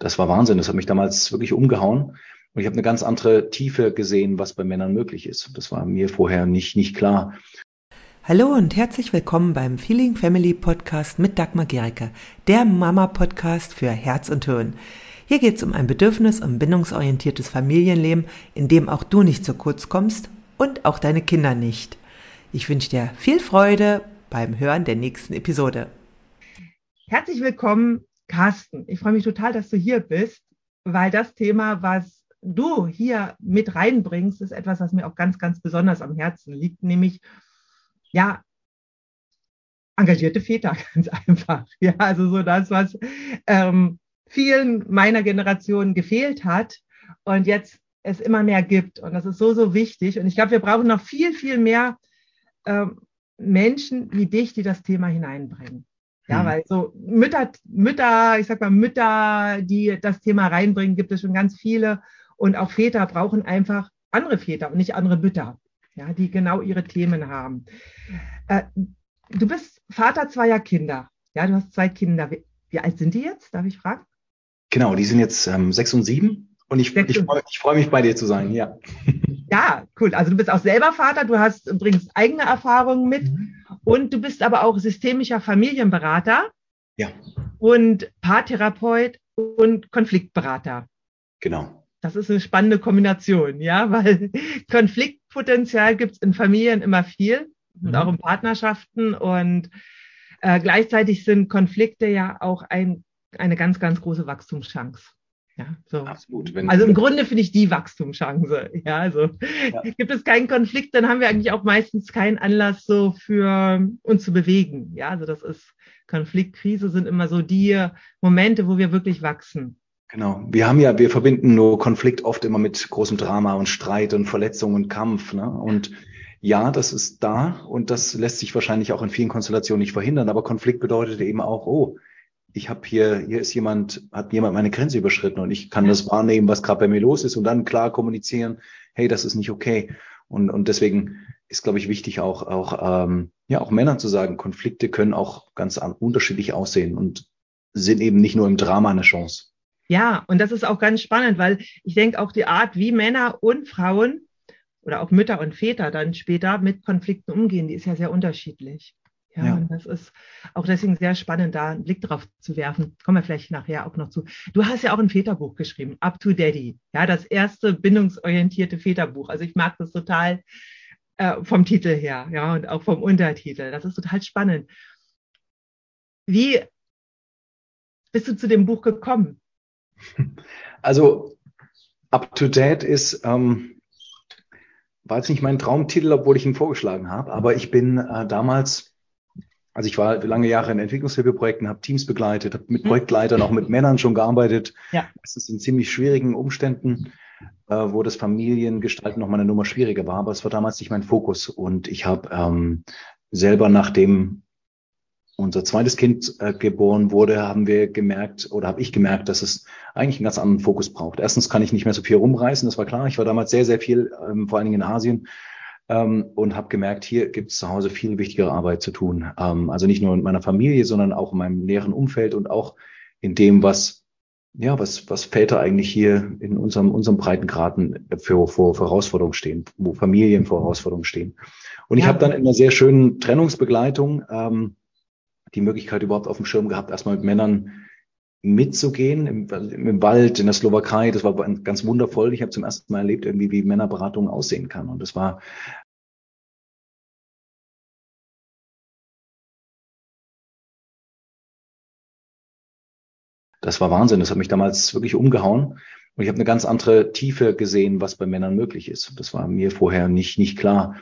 das war Wahnsinn. Das hat mich damals wirklich umgehauen. Und ich habe eine ganz andere Tiefe gesehen, was bei Männern möglich ist. Das war mir vorher nicht, nicht klar. Hallo und herzlich willkommen beim Feeling Family Podcast mit Dagmar Gericke, der Mama-Podcast für Herz und Hirn. Hier geht es um ein bedürfnis- und bindungsorientiertes Familienleben, in dem auch du nicht zu kurz kommst und auch deine Kinder nicht. Ich wünsche dir viel Freude beim Hören der nächsten Episode. Herzlich willkommen, Carsten. Ich freue mich total, dass du hier bist, weil das Thema, was du hier mit reinbringst, ist etwas, was mir auch ganz, ganz besonders am Herzen liegt, nämlich ja, engagierte Väter, ganz einfach. Ja, also so das, was ähm, vielen meiner Generation gefehlt hat und jetzt es immer mehr gibt. Und das ist so, so wichtig. Und ich glaube, wir brauchen noch viel, viel mehr ähm, Menschen wie dich, die das Thema hineinbringen. Ja, hm. weil so Mütter, Mütter, ich sag mal Mütter, die das Thema reinbringen, gibt es schon ganz viele. Und auch Väter brauchen einfach andere Väter und nicht andere Mütter, ja, die genau ihre Themen haben. Äh, du bist Vater zweier Kinder. Ja, du hast zwei Kinder. Wie, wie alt sind die jetzt? Darf ich fragen? Genau, die sind jetzt ähm, sechs und sieben und ich, ich freue freu mich bei dir zu sein, ja. Ja, cool. Also du bist auch selber Vater, du hast, bringst eigene Erfahrungen mit mhm. und du bist aber auch systemischer Familienberater. Ja. Und Paartherapeut und Konfliktberater. Genau. Das ist eine spannende Kombination, ja, weil Konfliktpotenzial gibt es in Familien immer viel und mhm. auch in Partnerschaften und äh, gleichzeitig sind Konflikte ja auch ein eine ganz, ganz große Wachstumschance. Ja, so. Absolut. Also im Grunde finde ich die Wachstumschance. Ja, also ja. gibt es keinen Konflikt, dann haben wir eigentlich auch meistens keinen Anlass so für uns zu bewegen. Ja, also das ist Konflikt, Krise sind immer so die Momente, wo wir wirklich wachsen. Genau. Wir haben ja, wir verbinden nur Konflikt oft immer mit großem Drama und Streit und Verletzung und Kampf. Ne? Und ja, das ist da und das lässt sich wahrscheinlich auch in vielen Konstellationen nicht verhindern. Aber Konflikt bedeutet eben auch, oh, ich habe hier, hier ist jemand, hat jemand meine Grenze überschritten und ich kann ja. das wahrnehmen, was gerade bei mir los ist und dann klar kommunizieren, hey, das ist nicht okay. Und, und deswegen ist, glaube ich, wichtig auch, auch, ähm, ja, auch Männern zu sagen, Konflikte können auch ganz unterschiedlich aussehen und sind eben nicht nur im Drama eine Chance. Ja, und das ist auch ganz spannend, weil ich denke auch die Art, wie Männer und Frauen oder auch Mütter und Väter dann später mit Konflikten umgehen, die ist ja sehr unterschiedlich. Ja, ja, und das ist auch deswegen sehr spannend, da einen Blick drauf zu werfen. Kommen wir vielleicht nachher auch noch zu. Du hast ja auch ein Väterbuch geschrieben, Up to Daddy. Ja, das erste bindungsorientierte Väterbuch. Also ich mag das total äh, vom Titel her, ja, und auch vom Untertitel. Das ist total spannend. Wie bist du zu dem Buch gekommen? Also Up to Date ist ähm, war jetzt nicht mein Traumtitel, obwohl ich ihn vorgeschlagen habe, aber ich bin äh, damals also ich war lange Jahre in Entwicklungshilfeprojekten, habe Teams begleitet, habe mit mhm. Projektleitern, auch mit Männern schon gearbeitet. Ja. Das ist in ziemlich schwierigen Umständen, äh, wo das Familiengestalten noch mal eine Nummer schwieriger war, aber es war damals nicht mein Fokus. Und ich habe ähm, selber, nachdem unser zweites Kind äh, geboren wurde, haben wir gemerkt oder habe ich gemerkt, dass es eigentlich einen ganz anderen Fokus braucht. Erstens kann ich nicht mehr so viel rumreißen, das war klar. Ich war damals sehr, sehr viel, ähm, vor allen Dingen in Asien ähm, und habe gemerkt, hier gibt es zu Hause viel wichtigere Arbeit zu tun. Ähm, also nicht nur in meiner Familie, sondern auch in meinem näheren Umfeld und auch in dem, was ja, was, was Väter eigentlich hier in unserem, unserem Breitengraden für, für, für Herausforderungen stehen, wo Familien vor Herausforderungen stehen. Und ich ja. habe dann in einer sehr schönen Trennungsbegleitung ähm, die Möglichkeit überhaupt auf dem Schirm gehabt, erstmal mit Männern mitzugehen im, im Wald in der Slowakei. Das war ganz wundervoll. Ich habe zum ersten Mal erlebt, irgendwie wie Männerberatung aussehen kann. Und das war Das war Wahnsinn. Das hat mich damals wirklich umgehauen. Und ich habe eine ganz andere Tiefe gesehen, was bei Männern möglich ist. Das war mir vorher nicht, nicht klar.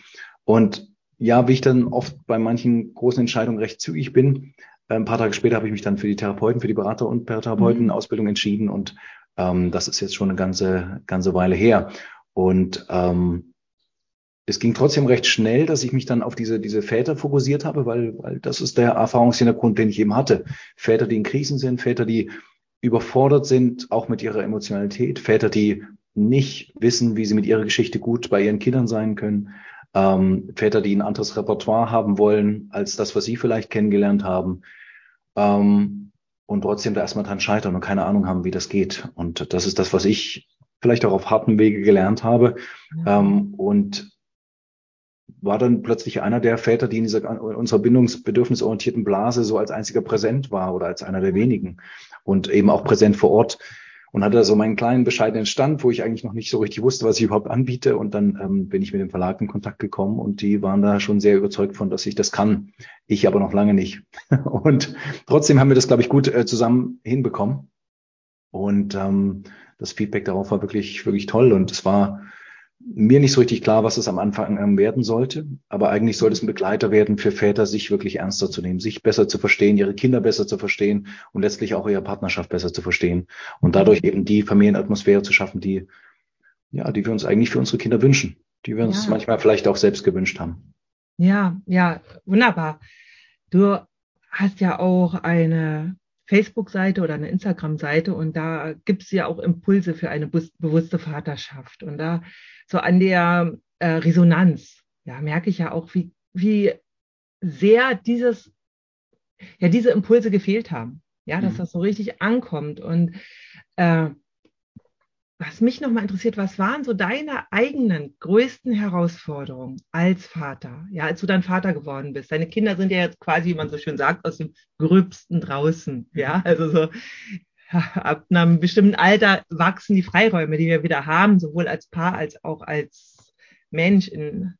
Und ja, wie ich dann oft bei manchen großen Entscheidungen recht zügig bin, ein paar Tage später habe ich mich dann für die Therapeuten, für die Berater- und Therapeuten-Ausbildung mhm. entschieden und ähm, das ist jetzt schon eine ganze, ganze Weile her. Und ähm, es ging trotzdem recht schnell, dass ich mich dann auf diese, diese Väter fokussiert habe, weil, weil das ist der Erfahrungshintergrund, den ich eben hatte. Väter, die in Krisen sind, Väter, die überfordert sind, auch mit ihrer Emotionalität, Väter, die nicht wissen, wie sie mit ihrer Geschichte gut bei ihren Kindern sein können, ähm, Väter, die ein anderes Repertoire haben wollen als das, was sie vielleicht kennengelernt haben, ähm, und trotzdem da erstmal dran scheitern und keine Ahnung haben, wie das geht. Und das ist das, was ich vielleicht auch auf harten Wege gelernt habe. Ja. Ähm, und war dann plötzlich einer der Väter, die in dieser unserer bindungsbedürfnisorientierten Blase so als einziger präsent war oder als einer der wenigen und eben auch präsent vor Ort und hatte so meinen kleinen bescheidenen Stand, wo ich eigentlich noch nicht so richtig wusste, was ich überhaupt anbiete. Und dann ähm, bin ich mit dem Verlag in Kontakt gekommen und die waren da schon sehr überzeugt von, dass ich das kann. Ich aber noch lange nicht. und trotzdem haben wir das, glaube ich, gut äh, zusammen hinbekommen. Und ähm, das Feedback darauf war wirklich, wirklich toll. Und es war mir nicht so richtig klar, was es am Anfang ähm, werden sollte. Aber eigentlich sollte es ein Begleiter werden für Väter, sich wirklich ernster zu nehmen, sich besser zu verstehen, ihre Kinder besser zu verstehen und letztlich auch ihre Partnerschaft besser zu verstehen und dadurch eben die Familienatmosphäre zu schaffen, die, ja, die wir uns eigentlich für unsere Kinder wünschen, die wir uns ja. manchmal vielleicht auch selbst gewünscht haben. Ja, ja, wunderbar. Du hast ja auch eine Facebook-Seite oder eine Instagram-Seite und da gibt es ja auch Impulse für eine bewusste Vaterschaft. Und da so an der äh, Resonanz, ja, merke ich ja auch, wie, wie sehr dieses, ja, diese Impulse gefehlt haben. Ja, dass mhm. das so richtig ankommt. Und äh, was mich nochmal interessiert, was waren so deine eigenen größten Herausforderungen als Vater? Ja, als du dann Vater geworden bist. Deine Kinder sind ja jetzt quasi, wie man so schön sagt, aus dem Gröbsten draußen. Ja, also so ab einem bestimmten Alter wachsen die Freiräume, die wir wieder haben, sowohl als Paar als auch als Mensch in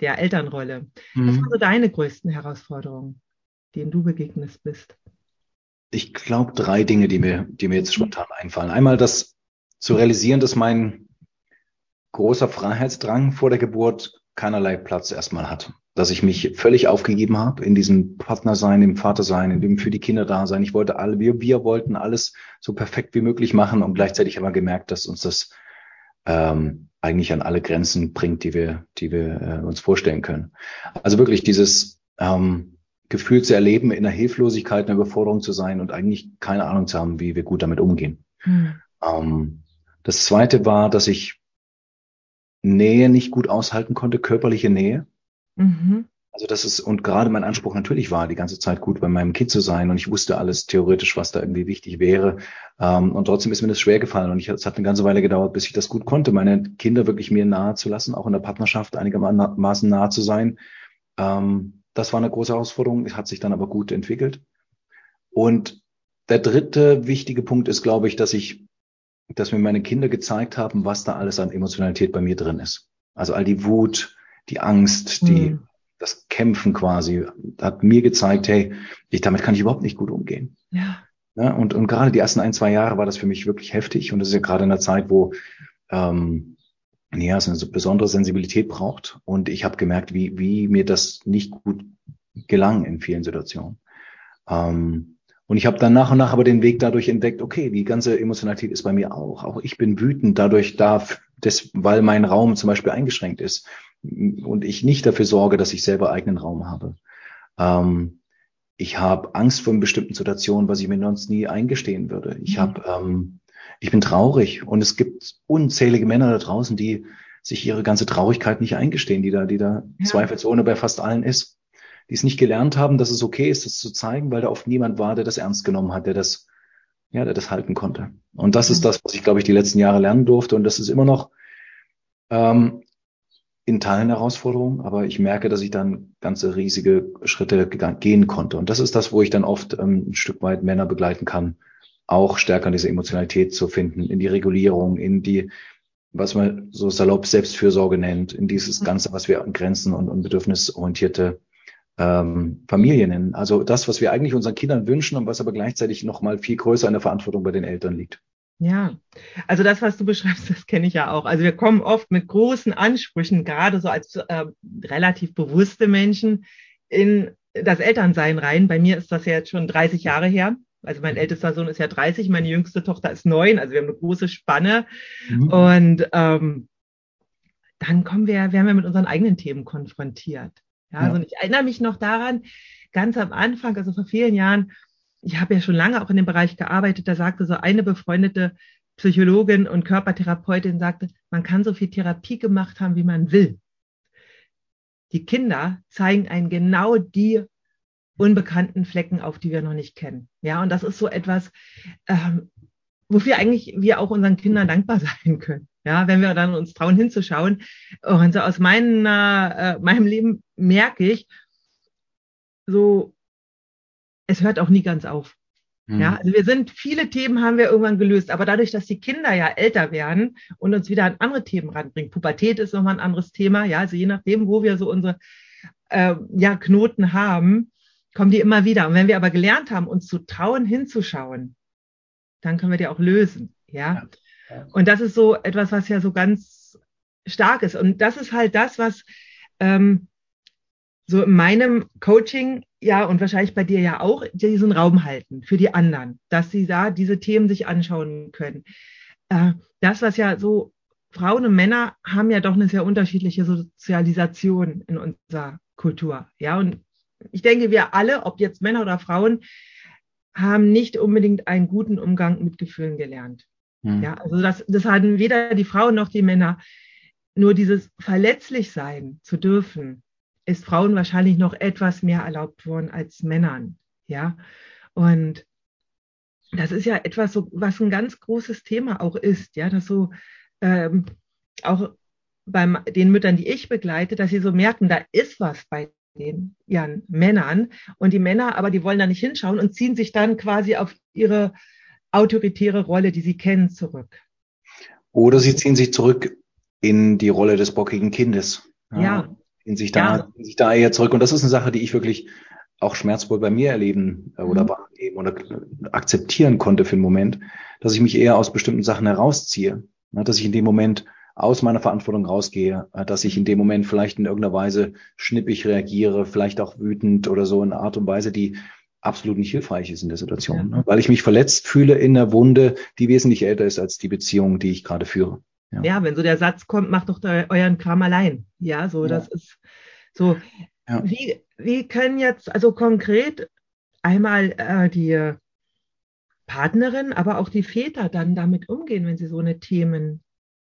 der Elternrolle. Mhm. Was sind so deine größten Herausforderungen, denen du begegnest bist? Ich glaube, drei Dinge, die mir, die mir jetzt spontan einfallen. Einmal das zu realisieren, dass mein großer Freiheitsdrang vor der Geburt keinerlei Platz erstmal hat dass ich mich völlig aufgegeben habe in diesem Partnersein, im Vatersein, in dem für die Kinder da sein. Ich wollte alle, wir, wir wollten alles so perfekt wie möglich machen und gleichzeitig haben wir gemerkt, dass uns das ähm, eigentlich an alle Grenzen bringt, die wir, die wir äh, uns vorstellen können. Also wirklich dieses ähm, Gefühl zu erleben, in der Hilflosigkeit, in der Überforderung zu sein und eigentlich keine Ahnung zu haben, wie wir gut damit umgehen. Mhm. Ähm, das zweite war, dass ich Nähe nicht gut aushalten konnte, körperliche Nähe. Mhm. Also das ist, und gerade mein Anspruch natürlich war, die ganze Zeit gut bei meinem Kind zu sein und ich wusste alles theoretisch, was da irgendwie wichtig wäre. Ähm, und trotzdem ist mir das schwer gefallen und ich, es hat eine ganze Weile gedauert, bis ich das gut konnte, meine Kinder wirklich mir nahe zu lassen, auch in der Partnerschaft einigermaßen nahe zu sein. Ähm, das war eine große Herausforderung, hat sich dann aber gut entwickelt. Und der dritte wichtige Punkt ist, glaube ich, dass ich, dass mir meine Kinder gezeigt haben, was da alles an Emotionalität bei mir drin ist. Also all die Wut, die Angst, die, mhm. das Kämpfen quasi, hat mir gezeigt, hey, ich, damit kann ich überhaupt nicht gut umgehen. Ja. ja und, und gerade die ersten ein, zwei Jahre war das für mich wirklich heftig. Und das ist ja gerade in der Zeit, wo ähm, ja, es eine besondere Sensibilität braucht. Und ich habe gemerkt, wie, wie mir das nicht gut gelang in vielen Situationen. Ähm, und ich habe dann nach und nach aber den Weg dadurch entdeckt, okay, die ganze Emotionalität ist bei mir auch. Auch ich bin wütend dadurch da, des, weil mein Raum zum Beispiel eingeschränkt ist und ich nicht dafür sorge, dass ich selber eigenen Raum habe. Ähm, ich habe Angst vor bestimmten Situationen, was ich mir sonst nie eingestehen würde. Ich mhm. habe, ähm, ich bin traurig und es gibt unzählige Männer da draußen, die sich ihre ganze Traurigkeit nicht eingestehen, die da, die da ja. zweifelsohne bei fast allen ist, die es nicht gelernt haben, dass es okay ist, das zu zeigen, weil da oft niemand war, der das ernst genommen hat, der das, ja, der das halten konnte. Und das mhm. ist das, was ich glaube ich die letzten Jahre lernen durfte und das ist immer noch ähm, in Teilen Herausforderung, aber ich merke, dass ich dann ganze riesige Schritte gehen konnte. Und das ist das, wo ich dann oft ähm, ein Stück weit Männer begleiten kann, auch stärker in diese Emotionalität zu finden, in die Regulierung, in die, was man so salopp Selbstfürsorge nennt, in dieses mhm. Ganze, was wir an Grenzen und, und bedürfnisorientierte ähm, Familie nennen. Also das, was wir eigentlich unseren Kindern wünschen und was aber gleichzeitig noch mal viel größer in der Verantwortung bei den Eltern liegt. Ja, also das, was du beschreibst, das kenne ich ja auch. Also wir kommen oft mit großen Ansprüchen, gerade so als äh, relativ bewusste Menschen, in das Elternsein rein. Bei mir ist das ja jetzt schon 30 Jahre her. Also mein ältester Sohn ist ja 30, meine jüngste Tochter ist neun. Also wir haben eine große Spanne. Mhm. Und ähm, dann kommen wir, werden wir mit unseren eigenen Themen konfrontiert. Ja, ja. Also ich erinnere mich noch daran, ganz am Anfang, also vor vielen Jahren, ich habe ja schon lange auch in dem Bereich gearbeitet, da sagte so eine befreundete Psychologin und Körpertherapeutin sagte, man kann so viel Therapie gemacht haben, wie man will. Die Kinder zeigen einen genau die unbekannten Flecken auf, die wir noch nicht kennen. Ja, und das ist so etwas, ähm, wofür eigentlich wir auch unseren Kindern dankbar sein können. Ja, wenn wir dann uns trauen hinzuschauen. Und so aus meiner, äh, meinem Leben merke ich, so, es hört auch nie ganz auf. Mhm. Ja, also wir sind, viele Themen haben wir irgendwann gelöst, aber dadurch, dass die Kinder ja älter werden und uns wieder an andere Themen ranbringen, Pubertät ist nochmal ein anderes Thema, ja, also je nachdem, wo wir so unsere äh, ja, Knoten haben, kommen die immer wieder. Und wenn wir aber gelernt haben, uns zu trauen, hinzuschauen, dann können wir die auch lösen. Ja? ja. Und das ist so etwas, was ja so ganz stark ist. Und das ist halt das, was ähm, so in meinem Coaching ja und wahrscheinlich bei dir ja auch diesen Raum halten für die anderen, dass sie da diese Themen sich anschauen können. Äh, das, was ja so Frauen und Männer haben ja doch eine sehr unterschiedliche Sozialisation in unserer Kultur. Ja, und ich denke, wir alle, ob jetzt Männer oder Frauen, haben nicht unbedingt einen guten Umgang mit Gefühlen gelernt. Mhm. Ja, also das, das hatten weder die Frauen noch die Männer. Nur dieses verletzlich sein zu dürfen, ist Frauen wahrscheinlich noch etwas mehr erlaubt worden als Männern. Ja, und das ist ja etwas, so, was ein ganz großes Thema auch ist, ja, dass so ähm, auch bei den Müttern, die ich begleite, dass sie so merken, da ist was bei den ihren Männern. Und die Männer, aber die wollen da nicht hinschauen und ziehen sich dann quasi auf ihre autoritäre Rolle, die sie kennen, zurück. Oder sie ziehen sich zurück in die Rolle des bockigen Kindes. Ja. ja. In sich da, ja. in sich da eher zurück. Und das ist eine Sache, die ich wirklich auch schmerzvoll bei mir erleben äh, oder mhm. wahrnehmen oder akzeptieren konnte für einen Moment, dass ich mich eher aus bestimmten Sachen herausziehe. Dass ich in dem Moment aus meiner Verantwortung rausgehe, äh, dass ich in dem Moment vielleicht in irgendeiner Weise schnippig reagiere, vielleicht auch wütend oder so in einer Art und Weise, die absolut nicht hilfreich ist in der Situation, ja. ne? weil ich mich verletzt fühle in der Wunde, die wesentlich älter ist als die Beziehung, die ich gerade führe. Ja. ja, wenn so der Satz kommt, macht doch euren Kram allein. Ja, so das ist so. Wie, wie können jetzt also konkret einmal äh, die Partnerin, aber auch die Väter dann damit umgehen, wenn sie so eine Themen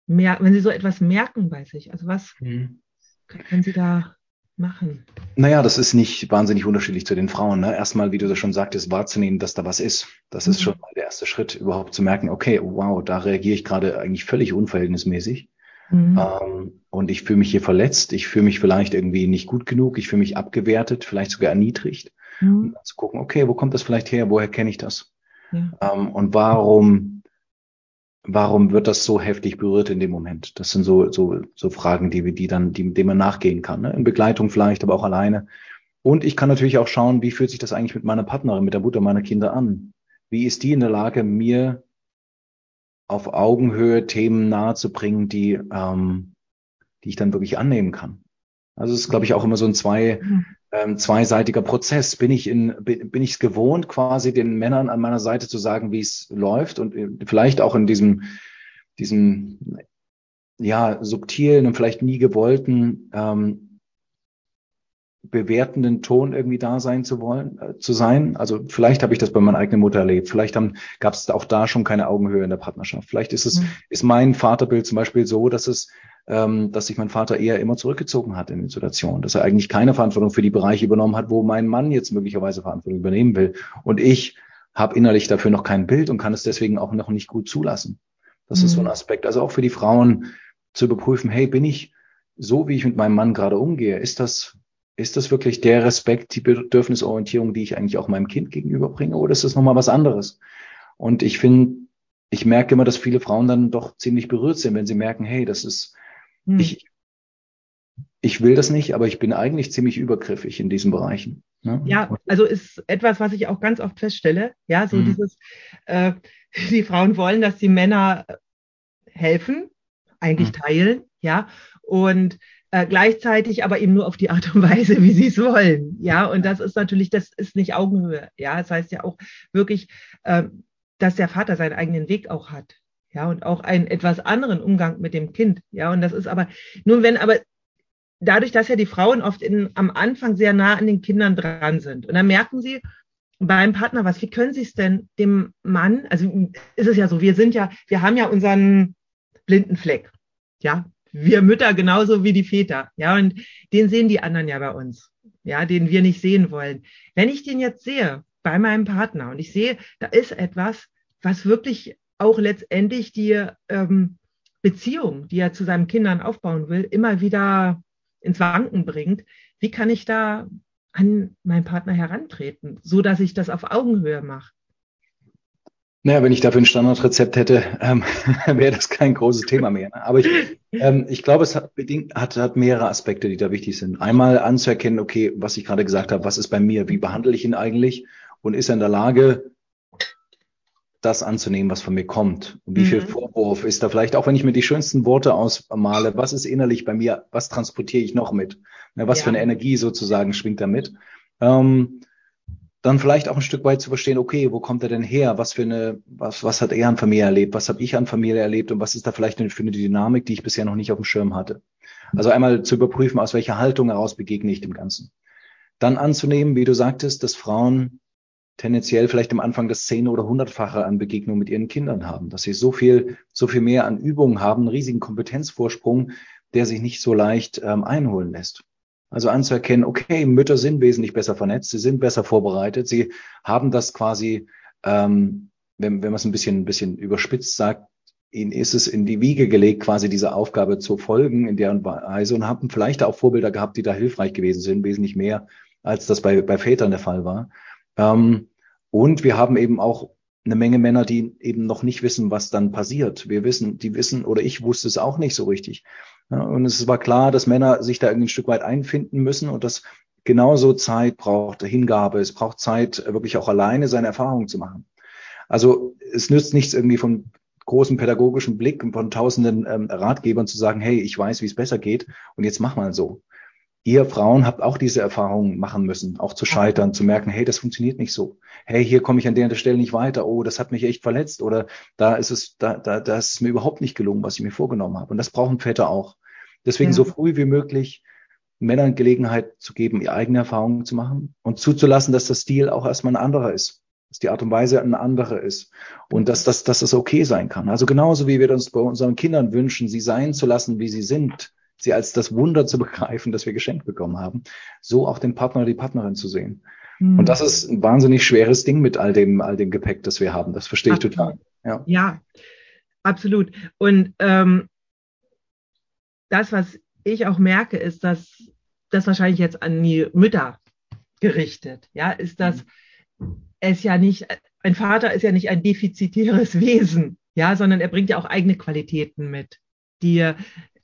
mer wenn Sie so etwas merken bei sich? Also was mhm. können Sie da machen? Naja, das ist nicht wahnsinnig unterschiedlich zu den Frauen. Ne? Erstmal, wie du das schon sagtest, wahrzunehmen, dass da was ist. Das mhm. ist schon mal der erste Schritt, überhaupt zu merken, okay, wow, da reagiere ich gerade eigentlich völlig unverhältnismäßig. Mhm. Ähm, und ich fühle mich hier verletzt, ich fühle mich vielleicht irgendwie nicht gut genug, ich fühle mich abgewertet, vielleicht sogar erniedrigt. Mhm. Und dann zu gucken, okay, wo kommt das vielleicht her, woher kenne ich das? Ja. Ähm, und warum warum wird das so heftig berührt in dem Moment? Das sind so, so, so Fragen, die, die dann, die, denen man nachgehen kann. Ne? In Begleitung vielleicht, aber auch alleine. Und ich kann natürlich auch schauen, wie fühlt sich das eigentlich mit meiner Partnerin, mit der Mutter meiner Kinder an? Wie ist die in der Lage, mir auf Augenhöhe Themen nahezubringen, die, ähm, die ich dann wirklich annehmen kann? Also es ist, glaube ich, auch immer so ein zwei, mhm ähm, zweiseitiger Prozess. Bin ich in, bin ich es gewohnt, quasi den Männern an meiner Seite zu sagen, wie es läuft und äh, vielleicht auch in diesem, diesem, ja, subtilen und vielleicht nie gewollten, ähm, bewertenden Ton irgendwie da sein zu wollen, äh, zu sein. Also vielleicht habe ich das bei meiner eigenen Mutter erlebt. Vielleicht gab es auch da schon keine Augenhöhe in der Partnerschaft. Vielleicht ist es, mhm. ist mein Vaterbild zum Beispiel so, dass es ähm, dass sich mein Vater eher immer zurückgezogen hat in den Situationen, dass er eigentlich keine Verantwortung für die Bereiche übernommen hat, wo mein Mann jetzt möglicherweise Verantwortung übernehmen will. Und ich habe innerlich dafür noch kein Bild und kann es deswegen auch noch nicht gut zulassen. Das mhm. ist so ein mhm. Aspekt. Also auch für die Frauen zu überprüfen, hey, bin ich so, wie ich mit meinem Mann gerade umgehe? Ist das, ist das wirklich der Respekt, die Bedürfnisorientierung, die ich eigentlich auch meinem Kind gegenüberbringe? Oder ist das nochmal was anderes? Und ich finde, ich merke immer, dass viele Frauen dann doch ziemlich berührt sind, wenn sie merken, hey, das ist, hm. Ich, ich will das nicht, aber ich bin eigentlich ziemlich übergriffig in diesen Bereichen. Ne? Ja, also ist etwas, was ich auch ganz oft feststelle. Ja, so hm. dieses, äh, die Frauen wollen, dass die Männer helfen, eigentlich hm. teilen, ja, und äh, gleichzeitig aber eben nur auf die Art und Weise, wie sie es wollen. Ja, und das ist natürlich, das ist nicht Augenhöhe. Ja, das heißt ja auch wirklich, äh, dass der Vater seinen eigenen Weg auch hat ja, und auch einen etwas anderen Umgang mit dem Kind, ja, und das ist aber, nur wenn aber dadurch, dass ja die Frauen oft in, am Anfang sehr nah an den Kindern dran sind und dann merken sie beim Partner was, wie können sie es denn dem Mann, also ist es ja so, wir sind ja, wir haben ja unseren blinden Fleck, ja, wir Mütter genauso wie die Väter, ja, und den sehen die anderen ja bei uns, ja, den wir nicht sehen wollen. Wenn ich den jetzt sehe bei meinem Partner und ich sehe, da ist etwas, was wirklich auch letztendlich die ähm, Beziehung, die er zu seinen Kindern aufbauen will, immer wieder ins Wanken bringt, wie kann ich da an meinen Partner herantreten, so dass ich das auf Augenhöhe mache? Naja, wenn ich dafür ein Standardrezept hätte, ähm, wäre das kein großes Thema mehr. Ne? Aber ich, ähm, ich glaube, es hat, hat, hat mehrere Aspekte, die da wichtig sind. Einmal anzuerkennen, okay, was ich gerade gesagt habe, was ist bei mir, wie behandle ich ihn eigentlich und ist er in der Lage, das anzunehmen, was von mir kommt. Und wie mhm. viel Vorwurf ist da vielleicht, auch wenn ich mir die schönsten Worte ausmale, was ist innerlich bei mir, was transportiere ich noch mit? Ne, was ja. für eine Energie sozusagen schwingt da mit? Ähm, dann vielleicht auch ein Stück weit zu verstehen, okay, wo kommt er denn her? Was für eine, was, was hat er an Familie erlebt? Was habe ich an Familie erlebt? Und was ist da vielleicht für eine Dynamik, die ich bisher noch nicht auf dem Schirm hatte? Also einmal zu überprüfen, aus welcher Haltung heraus begegne ich dem Ganzen. Dann anzunehmen, wie du sagtest, dass Frauen tendenziell vielleicht am Anfang das zehn- oder hundertfache an Begegnungen mit ihren Kindern haben, dass sie so viel, so viel mehr an Übungen haben, einen riesigen Kompetenzvorsprung, der sich nicht so leicht ähm, einholen lässt. Also anzuerkennen, okay, Mütter sind wesentlich besser vernetzt, sie sind besser vorbereitet, sie haben das quasi, ähm, wenn, wenn man es ein bisschen, ein bisschen überspitzt sagt, ihnen ist es in die Wiege gelegt, quasi diese Aufgabe zu folgen in deren Weise und haben vielleicht auch Vorbilder gehabt, die da hilfreich gewesen sind, wesentlich mehr, als das bei, bei Vätern der Fall war. Ähm, und wir haben eben auch eine Menge Männer, die eben noch nicht wissen, was dann passiert. Wir wissen, die wissen, oder ich wusste es auch nicht so richtig. Und es war klar, dass Männer sich da irgendwie ein Stück weit einfinden müssen und das genauso Zeit braucht, Hingabe. Es braucht Zeit, wirklich auch alleine seine Erfahrungen zu machen. Also es nützt nichts irgendwie von großem pädagogischen Blick von tausenden ähm, Ratgebern zu sagen, hey, ich weiß, wie es besser geht und jetzt mach mal so ihr Frauen habt auch diese Erfahrungen machen müssen, auch zu scheitern, zu merken, hey, das funktioniert nicht so. Hey, hier komme ich an der Stelle nicht weiter. Oh, das hat mich echt verletzt. Oder da ist es, da, da, da ist es mir überhaupt nicht gelungen, was ich mir vorgenommen habe. Und das brauchen Väter auch. Deswegen ja. so früh wie möglich Männern Gelegenheit zu geben, ihre eigene Erfahrungen zu machen und zuzulassen, dass das Stil auch erstmal ein anderer ist. Dass die Art und Weise eine andere ist. Und dass, dass, dass das okay sein kann. Also genauso wie wir uns bei unseren Kindern wünschen, sie sein zu lassen, wie sie sind sie als das Wunder zu begreifen, das wir geschenkt bekommen haben, so auch den Partner oder die Partnerin zu sehen. Mhm. Und das ist ein wahnsinnig schweres Ding mit all dem, all dem Gepäck, das wir haben. Das verstehe ich total. Ja, ja absolut. Und ähm, das, was ich auch merke, ist, dass das wahrscheinlich jetzt an die Mütter gerichtet, ja, ist, dass mhm. es ja nicht, ein Vater ist ja nicht ein defizitäres Wesen, ja, sondern er bringt ja auch eigene Qualitäten mit, die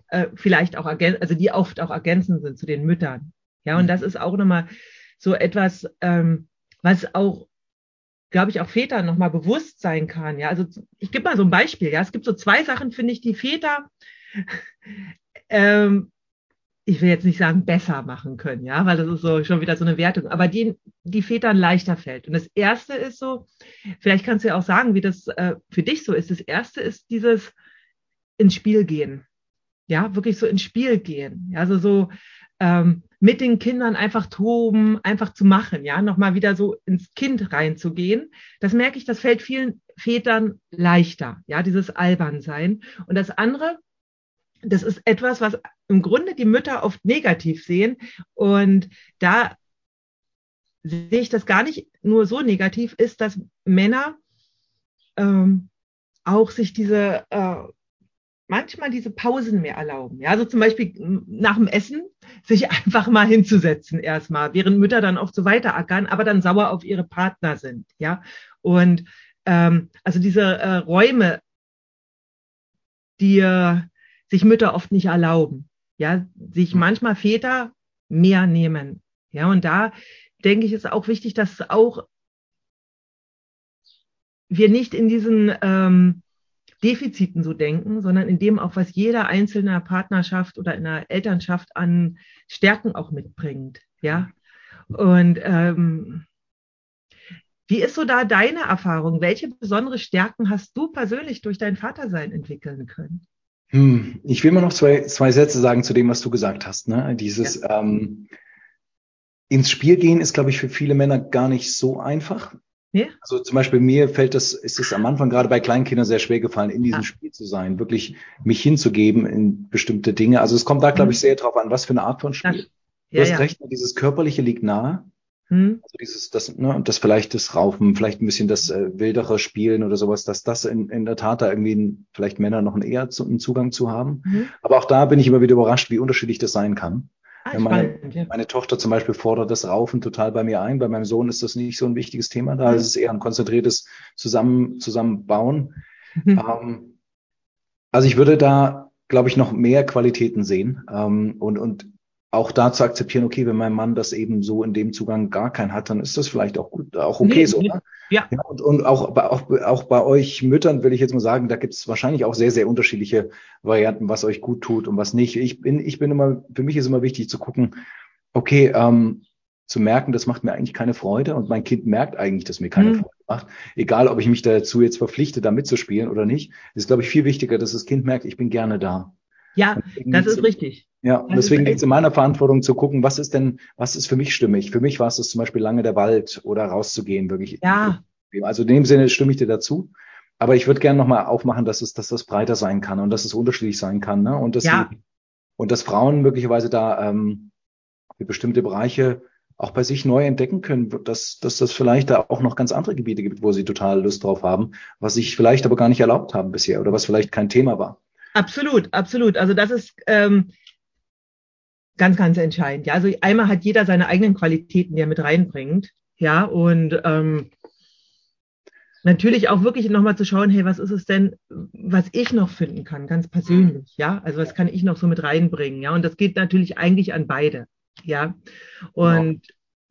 äh, vielleicht auch ergänzen, also die oft auch ergänzend sind zu den Müttern. Ja, und das ist auch nochmal so etwas, ähm, was auch, glaube ich, auch Väter nochmal bewusst sein kann. Ja, also ich gebe mal so ein Beispiel. Ja, es gibt so zwei Sachen, finde ich, die Väter, ähm, ich will jetzt nicht sagen besser machen können, ja, weil das ist so schon wieder so eine Wertung, aber die, die Vätern leichter fällt. Und das erste ist so, vielleicht kannst du ja auch sagen, wie das äh, für dich so ist. Das erste ist dieses ins Spiel gehen ja, wirklich so ins Spiel gehen. Ja, also so ähm, mit den Kindern einfach toben, einfach zu machen, ja, nochmal wieder so ins Kind reinzugehen. Das merke ich, das fällt vielen Vätern leichter, ja, dieses Albernsein. Und das andere, das ist etwas, was im Grunde die Mütter oft negativ sehen. Und da sehe ich das gar nicht nur so negativ, ist, dass Männer ähm, auch sich diese äh, manchmal diese Pausen mehr erlauben. Ja, also zum Beispiel nach dem Essen sich einfach mal hinzusetzen erstmal, während Mütter dann oft so weiterackern, aber dann sauer auf ihre Partner sind. Ja, und ähm, also diese äh, Räume, die äh, sich Mütter oft nicht erlauben. Ja, sich manchmal Väter mehr nehmen. Ja, und da denke ich, ist auch wichtig, dass auch wir nicht in diesen ähm, Defiziten so denken, sondern in dem auch, was jeder einzelne Partnerschaft oder in der Elternschaft an Stärken auch mitbringt. Ja. Und ähm, wie ist so da deine Erfahrung? Welche besondere Stärken hast du persönlich durch dein Vatersein entwickeln können? Hm, ich will mal noch zwei, zwei Sätze sagen zu dem, was du gesagt hast. Ne? Dieses ja. ähm, ins Spiel gehen ist, glaube ich, für viele Männer gar nicht so einfach. Ja? Also zum Beispiel mir fällt das, ist es am Anfang gerade bei Kleinkindern sehr schwer gefallen, in diesem ah. Spiel zu sein, wirklich mich hinzugeben in bestimmte Dinge. Also es kommt da, glaube ich, mhm. sehr drauf an, was für eine Art von Spiel. Du ja, hast ja. recht, dieses Körperliche liegt nahe. Hm. Also dieses, das, ne, das vielleicht das Raufen, vielleicht ein bisschen das äh, wildere Spielen oder sowas, dass das in, in der Tat da irgendwie vielleicht Männer noch einen eher zu, einen Zugang zu haben. Mhm. Aber auch da bin ich immer wieder überrascht, wie unterschiedlich das sein kann. Ah, meine, ja. meine, Tochter zum Beispiel fordert das Raufen total bei mir ein. Bei meinem Sohn ist das nicht so ein wichtiges Thema. Da ist es eher ein konzentriertes Zusammen, Zusammenbauen. Mhm. Ähm, also ich würde da, glaube ich, noch mehr Qualitäten sehen ähm, und, und auch da zu akzeptieren, okay, wenn mein Mann das eben so in dem Zugang gar keinen hat, dann ist das vielleicht auch gut, auch okay nee, so. Ne? Ja. ja. und, und auch, auch, auch bei euch Müttern will ich jetzt mal sagen, da gibt es wahrscheinlich auch sehr, sehr unterschiedliche Varianten, was euch gut tut und was nicht. Ich bin, ich bin immer, für mich ist immer wichtig zu gucken, okay, ähm, zu merken, das macht mir eigentlich keine Freude und mein Kind merkt eigentlich, dass mir keine mhm. Freude macht. Egal, ob ich mich dazu jetzt verpflichte, da mitzuspielen oder nicht, ist, glaube ich, viel wichtiger, dass das Kind merkt, ich bin gerne da. Ja, das ist richtig. Ja, und deswegen liegt es in meiner Verantwortung zu gucken, was ist denn, was ist für mich stimmig? Für mich war es zum Beispiel lange der Wald oder rauszugehen, wirklich. Ja. Also in dem Sinne stimme ich dir dazu. Aber ich würde gerne nochmal aufmachen, dass es, dass das breiter sein kann und dass es unterschiedlich sein kann. Ne? Und, dass ja. die, und dass Frauen möglicherweise da ähm, für bestimmte Bereiche auch bei sich neu entdecken können, dass, dass das vielleicht da auch noch ganz andere Gebiete gibt, wo sie total Lust drauf haben, was sich vielleicht aber gar nicht erlaubt haben bisher oder was vielleicht kein Thema war. Absolut, absolut. Also das ist ähm, ganz, ganz entscheidend. Ja, also einmal hat jeder seine eigenen Qualitäten, die er mit reinbringt. Ja, und ähm, natürlich auch wirklich nochmal zu schauen, hey, was ist es denn, was ich noch finden kann, ganz persönlich, ja? Also was kann ich noch so mit reinbringen, ja? Und das geht natürlich eigentlich an beide, ja? Und genau.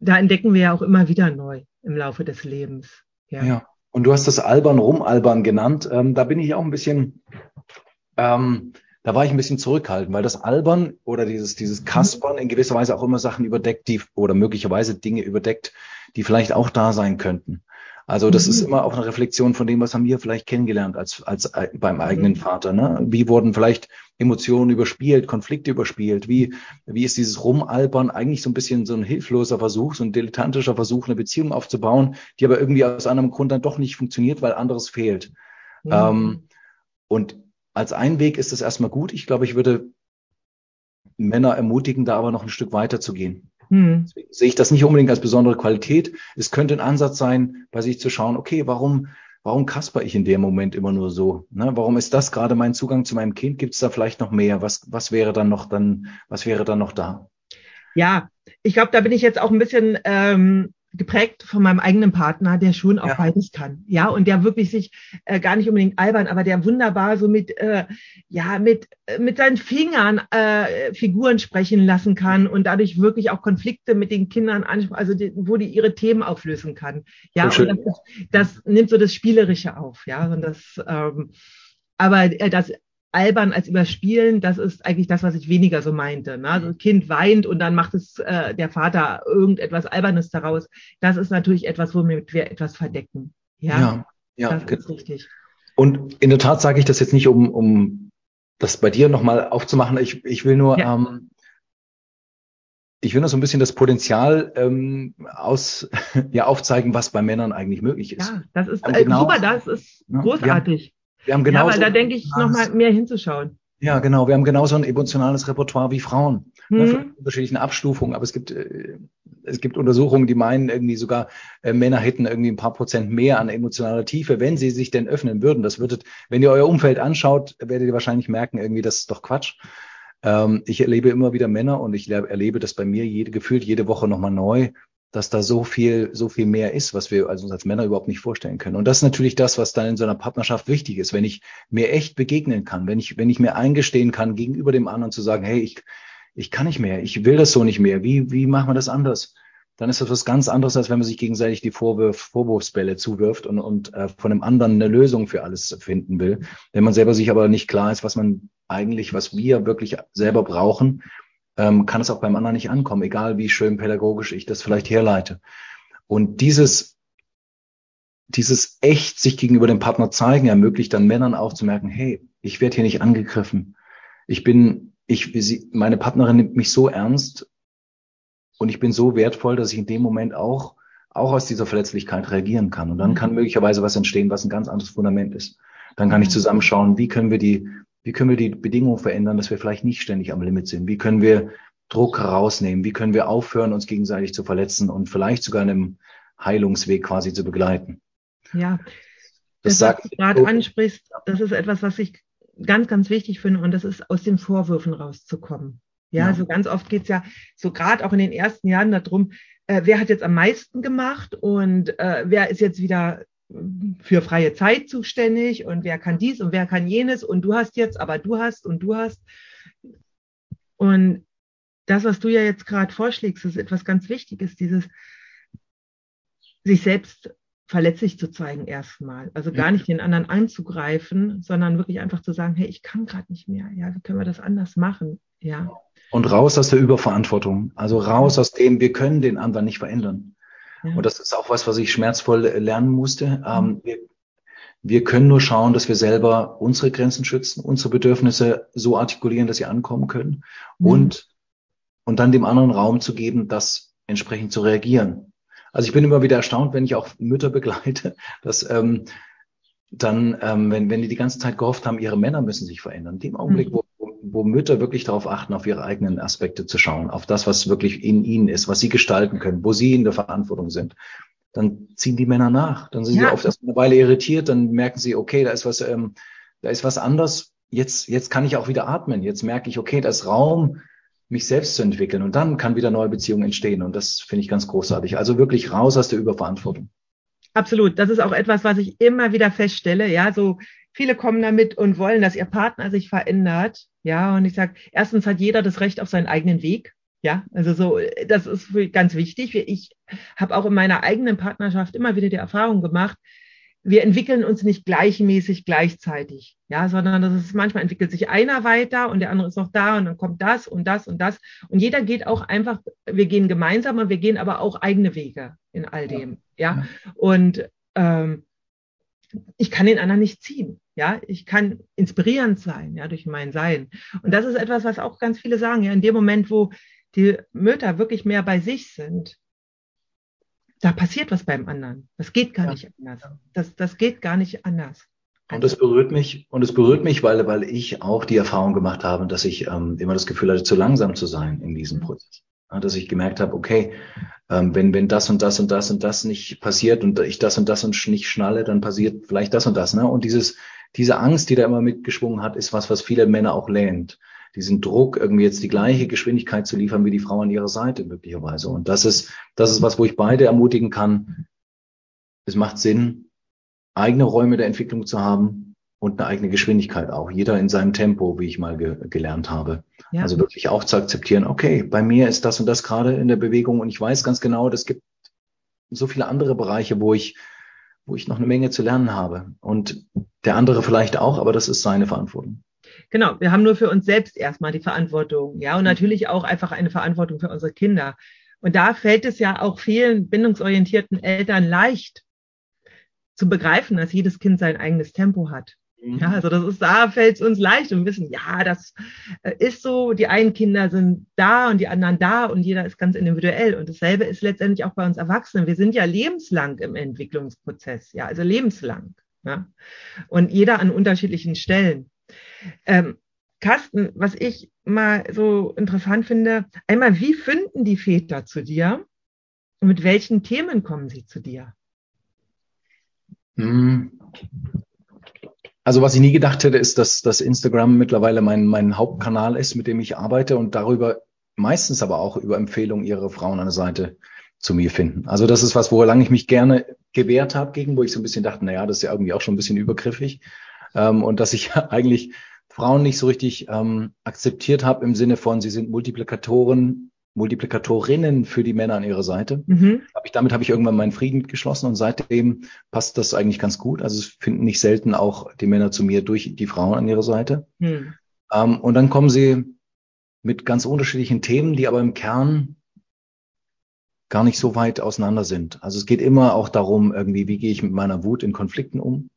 da entdecken wir ja auch immer wieder neu im Laufe des Lebens. Ja. ja. Und du hast das Albern rumalbern genannt. Ähm, da bin ich auch ein bisschen ähm, da war ich ein bisschen zurückhaltend, weil das Albern oder dieses, dieses Kaspern in gewisser Weise auch immer Sachen überdeckt, die oder möglicherweise Dinge überdeckt, die vielleicht auch da sein könnten. Also das mhm. ist immer auch eine Reflexion von dem, was haben wir vielleicht kennengelernt als, als beim eigenen mhm. Vater. Ne? Wie wurden vielleicht Emotionen überspielt, Konflikte überspielt? Wie, wie ist dieses Rumalbern eigentlich so ein bisschen so ein hilfloser Versuch, so ein dilettantischer Versuch, eine Beziehung aufzubauen, die aber irgendwie aus einem Grund dann doch nicht funktioniert, weil anderes fehlt. Mhm. Ähm, und als ein Weg ist es erstmal gut. Ich glaube, ich würde Männer ermutigen, da aber noch ein Stück weiter zu gehen. Hm. Deswegen sehe ich das nicht unbedingt als besondere Qualität. Es könnte ein Ansatz sein, bei sich zu schauen, okay, warum, warum kasper ich in dem Moment immer nur so? Ne? Warum ist das gerade mein Zugang zu meinem Kind? Gibt es da vielleicht noch mehr? Was, was wäre dann noch dann, was wäre dann noch da? Ja, ich glaube, da bin ich jetzt auch ein bisschen ähm, geprägt von meinem eigenen Partner, der schon auch ja. beides kann. Ja, und der wirklich sich äh, gar nicht unbedingt albern, aber der wunderbar so mit, äh, ja, mit, äh, mit seinen Fingern äh, Figuren sprechen lassen kann und dadurch wirklich auch Konflikte mit den Kindern anspricht, also die, wo die ihre Themen auflösen kann. Ja, das, das, nimmt so das Spielerische auf, ja, und das, ähm, aber äh, das albern als überspielen, das ist eigentlich das, was ich weniger so meinte. Ne? Also Kind weint und dann macht es äh, der Vater irgendetwas Albernes daraus. Das ist natürlich etwas, womit wir etwas verdecken. Ja, ja, ja das ist richtig. Und in der Tat sage ich das jetzt nicht, um, um das bei dir nochmal aufzumachen. Ich, ich will nur, ja. ähm, ich will nur so ein bisschen das Potenzial ähm, aus, ja, aufzeigen, was bei Männern eigentlich möglich ist. Ja, das ist äh, genau, super, das ist großartig. Wir haben genauso ja, weil da denke ich nochmal mehr hinzuschauen. Ja, genau. Wir haben genauso ein emotionales Repertoire wie Frauen. Mhm. Ne, unterschiedlichen Abstufungen. Aber es gibt, äh, es gibt Untersuchungen, die meinen, irgendwie sogar äh, Männer hätten irgendwie ein paar Prozent mehr an emotionaler Tiefe, wenn sie sich denn öffnen würden. Das würdet, wenn ihr euer Umfeld anschaut, werdet ihr wahrscheinlich merken, irgendwie, das ist doch Quatsch. Ähm, ich erlebe immer wieder Männer und ich erlebe das bei mir jede, gefühlt jede Woche nochmal neu, dass da so viel, so viel mehr ist, was wir also uns als Männer überhaupt nicht vorstellen können. Und das ist natürlich das, was dann in so einer Partnerschaft wichtig ist, wenn ich mir echt begegnen kann, wenn ich, wenn ich mir eingestehen kann, gegenüber dem anderen zu sagen, hey, ich, ich kann nicht mehr, ich will das so nicht mehr, wie, wie machen wir das anders? Dann ist das was ganz anderes, als wenn man sich gegenseitig die Vorwurf, Vorwurfsbälle zuwirft und, und äh, von einem anderen eine Lösung für alles finden will. Wenn man selber sich aber nicht klar ist, was man eigentlich, was wir wirklich selber brauchen, ähm, kann es auch beim anderen nicht ankommen, egal wie schön pädagogisch ich das vielleicht herleite. Und dieses, dieses echt sich gegenüber dem Partner zeigen ermöglicht dann Männern auch zu merken, hey, ich werde hier nicht angegriffen. Ich bin, ich, sie, meine Partnerin nimmt mich so ernst und ich bin so wertvoll, dass ich in dem Moment auch, auch aus dieser Verletzlichkeit reagieren kann. Und dann kann mhm. möglicherweise was entstehen, was ein ganz anderes Fundament ist. Dann kann ich mhm. zusammenschauen, wie können wir die wie können wir die Bedingungen verändern, dass wir vielleicht nicht ständig am Limit sind? Wie können wir Druck rausnehmen? Wie können wir aufhören, uns gegenseitig zu verletzen und vielleicht sogar einem Heilungsweg quasi zu begleiten? Ja, das, das was du gerade ansprichst, das ist etwas, was ich ganz, ganz wichtig finde und das ist aus den Vorwürfen rauszukommen. Ja, ja. also ganz oft geht es ja so gerade auch in den ersten Jahren darum, äh, wer hat jetzt am meisten gemacht und äh, wer ist jetzt wieder für freie Zeit zuständig und wer kann dies und wer kann jenes und du hast jetzt, aber du hast und du hast. Und das, was du ja jetzt gerade vorschlägst, ist etwas ganz Wichtiges, dieses sich selbst verletzlich zu zeigen erstmal. Also gar nicht den anderen anzugreifen, sondern wirklich einfach zu sagen, hey, ich kann gerade nicht mehr. Ja, wie können wir das anders machen? Ja. Und raus aus der Überverantwortung. Also raus aus dem, wir können den anderen nicht verändern. Ja. Und das ist auch was, was ich schmerzvoll lernen musste. Ähm, mhm. wir, wir können nur schauen, dass wir selber unsere Grenzen schützen, unsere Bedürfnisse so artikulieren, dass sie ankommen können mhm. und, und dann dem anderen Raum zu geben, das entsprechend zu reagieren. Also ich bin immer wieder erstaunt, wenn ich auch Mütter begleite, dass ähm, dann, ähm, wenn, wenn die die ganze Zeit gehofft haben, ihre Männer müssen sich verändern. In dem Augenblick, mhm. wo, wo Mütter wirklich darauf achten, auf ihre eigenen Aspekte zu schauen, auf das, was wirklich in ihnen ist, was sie gestalten können, wo sie in der Verantwortung sind, dann ziehen die Männer nach. Dann sind ja. sie oft erst eine Weile irritiert, dann merken sie, okay, da ist was, ähm, da ist was anders. Jetzt, jetzt kann ich auch wieder atmen. Jetzt merke ich, okay, da ist Raum, mich selbst zu entwickeln. Und dann kann wieder neue Beziehungen entstehen. Und das finde ich ganz großartig. Also wirklich raus aus der Überverantwortung. Absolut. Das ist auch etwas, was ich immer wieder feststelle. Ja, so viele kommen damit und wollen, dass ihr Partner sich verändert. Ja, und ich sage, erstens hat jeder das Recht auf seinen eigenen Weg. Ja, also so, das ist ganz wichtig. Ich habe auch in meiner eigenen Partnerschaft immer wieder die Erfahrung gemacht, wir entwickeln uns nicht gleichmäßig gleichzeitig, ja, sondern das ist manchmal entwickelt sich einer weiter und der andere ist noch da und dann kommt das und das und das und jeder geht auch einfach, wir gehen gemeinsam und wir gehen aber auch eigene Wege in all dem, ja, ja. und ähm, ich kann den anderen nicht ziehen, ja, ich kann inspirierend sein, ja, durch mein Sein und das ist etwas, was auch ganz viele sagen, ja, in dem Moment, wo die Mütter wirklich mehr bei sich sind, da passiert was beim anderen. Das geht gar ja. nicht anders. Das, das geht gar nicht anders. Und das berührt mich, und es berührt mich, weil, weil ich auch die Erfahrung gemacht habe, dass ich ähm, immer das Gefühl hatte, zu langsam zu sein in diesem mhm. Prozess. Dass ich gemerkt habe, okay, ähm, wenn, wenn das und das und das und das nicht passiert und ich das und das und nicht schnalle, dann passiert vielleicht das und das. Ne? Und dieses, diese Angst, die da immer mitgeschwungen hat, ist was, was viele Männer auch lähmt diesen Druck, irgendwie jetzt die gleiche Geschwindigkeit zu liefern wie die Frau an ihrer Seite möglicherweise. Und das ist, das ist was, wo ich beide ermutigen kann. Es macht Sinn, eigene Räume der Entwicklung zu haben und eine eigene Geschwindigkeit auch. Jeder in seinem Tempo, wie ich mal ge gelernt habe. Ja. Also wirklich auch zu akzeptieren, okay, bei mir ist das und das gerade in der Bewegung und ich weiß ganz genau, es gibt so viele andere Bereiche, wo ich, wo ich noch eine Menge zu lernen habe. Und der andere vielleicht auch, aber das ist seine Verantwortung. Genau, wir haben nur für uns selbst erstmal die Verantwortung, ja, und natürlich auch einfach eine Verantwortung für unsere Kinder. Und da fällt es ja auch vielen bindungsorientierten Eltern leicht zu begreifen, dass jedes Kind sein eigenes Tempo hat. Mhm. Ja, also das ist, da fällt es uns leicht und wissen, ja, das äh, ist so, die einen Kinder sind da und die anderen da und jeder ist ganz individuell. Und dasselbe ist letztendlich auch bei uns Erwachsenen. Wir sind ja lebenslang im Entwicklungsprozess, ja, also lebenslang. Ja. Und jeder an unterschiedlichen Stellen. Ähm, Carsten, was ich mal so interessant finde, einmal, wie finden die Väter zu dir und mit welchen Themen kommen sie zu dir? Hm. Also was ich nie gedacht hätte, ist, dass, dass Instagram mittlerweile mein, mein Hauptkanal ist, mit dem ich arbeite und darüber meistens aber auch über Empfehlungen ihrer Frauen an der Seite zu mir finden. Also das ist was, woran ich mich gerne gewehrt habe, gegen wo ich so ein bisschen dachte, naja, das ist ja irgendwie auch schon ein bisschen übergriffig. Ähm, und dass ich eigentlich Frauen nicht so richtig ähm, akzeptiert habe im Sinne von, sie sind Multiplikatoren, Multiplikatorinnen für die Männer an ihrer Seite. Mhm. Hab ich, damit habe ich irgendwann meinen Frieden geschlossen und seitdem passt das eigentlich ganz gut. Also es finden nicht selten auch die Männer zu mir durch die Frauen an ihrer Seite. Mhm. Ähm, und dann kommen sie mit ganz unterschiedlichen Themen, die aber im Kern gar nicht so weit auseinander sind. Also es geht immer auch darum, irgendwie, wie gehe ich mit meiner Wut in Konflikten um?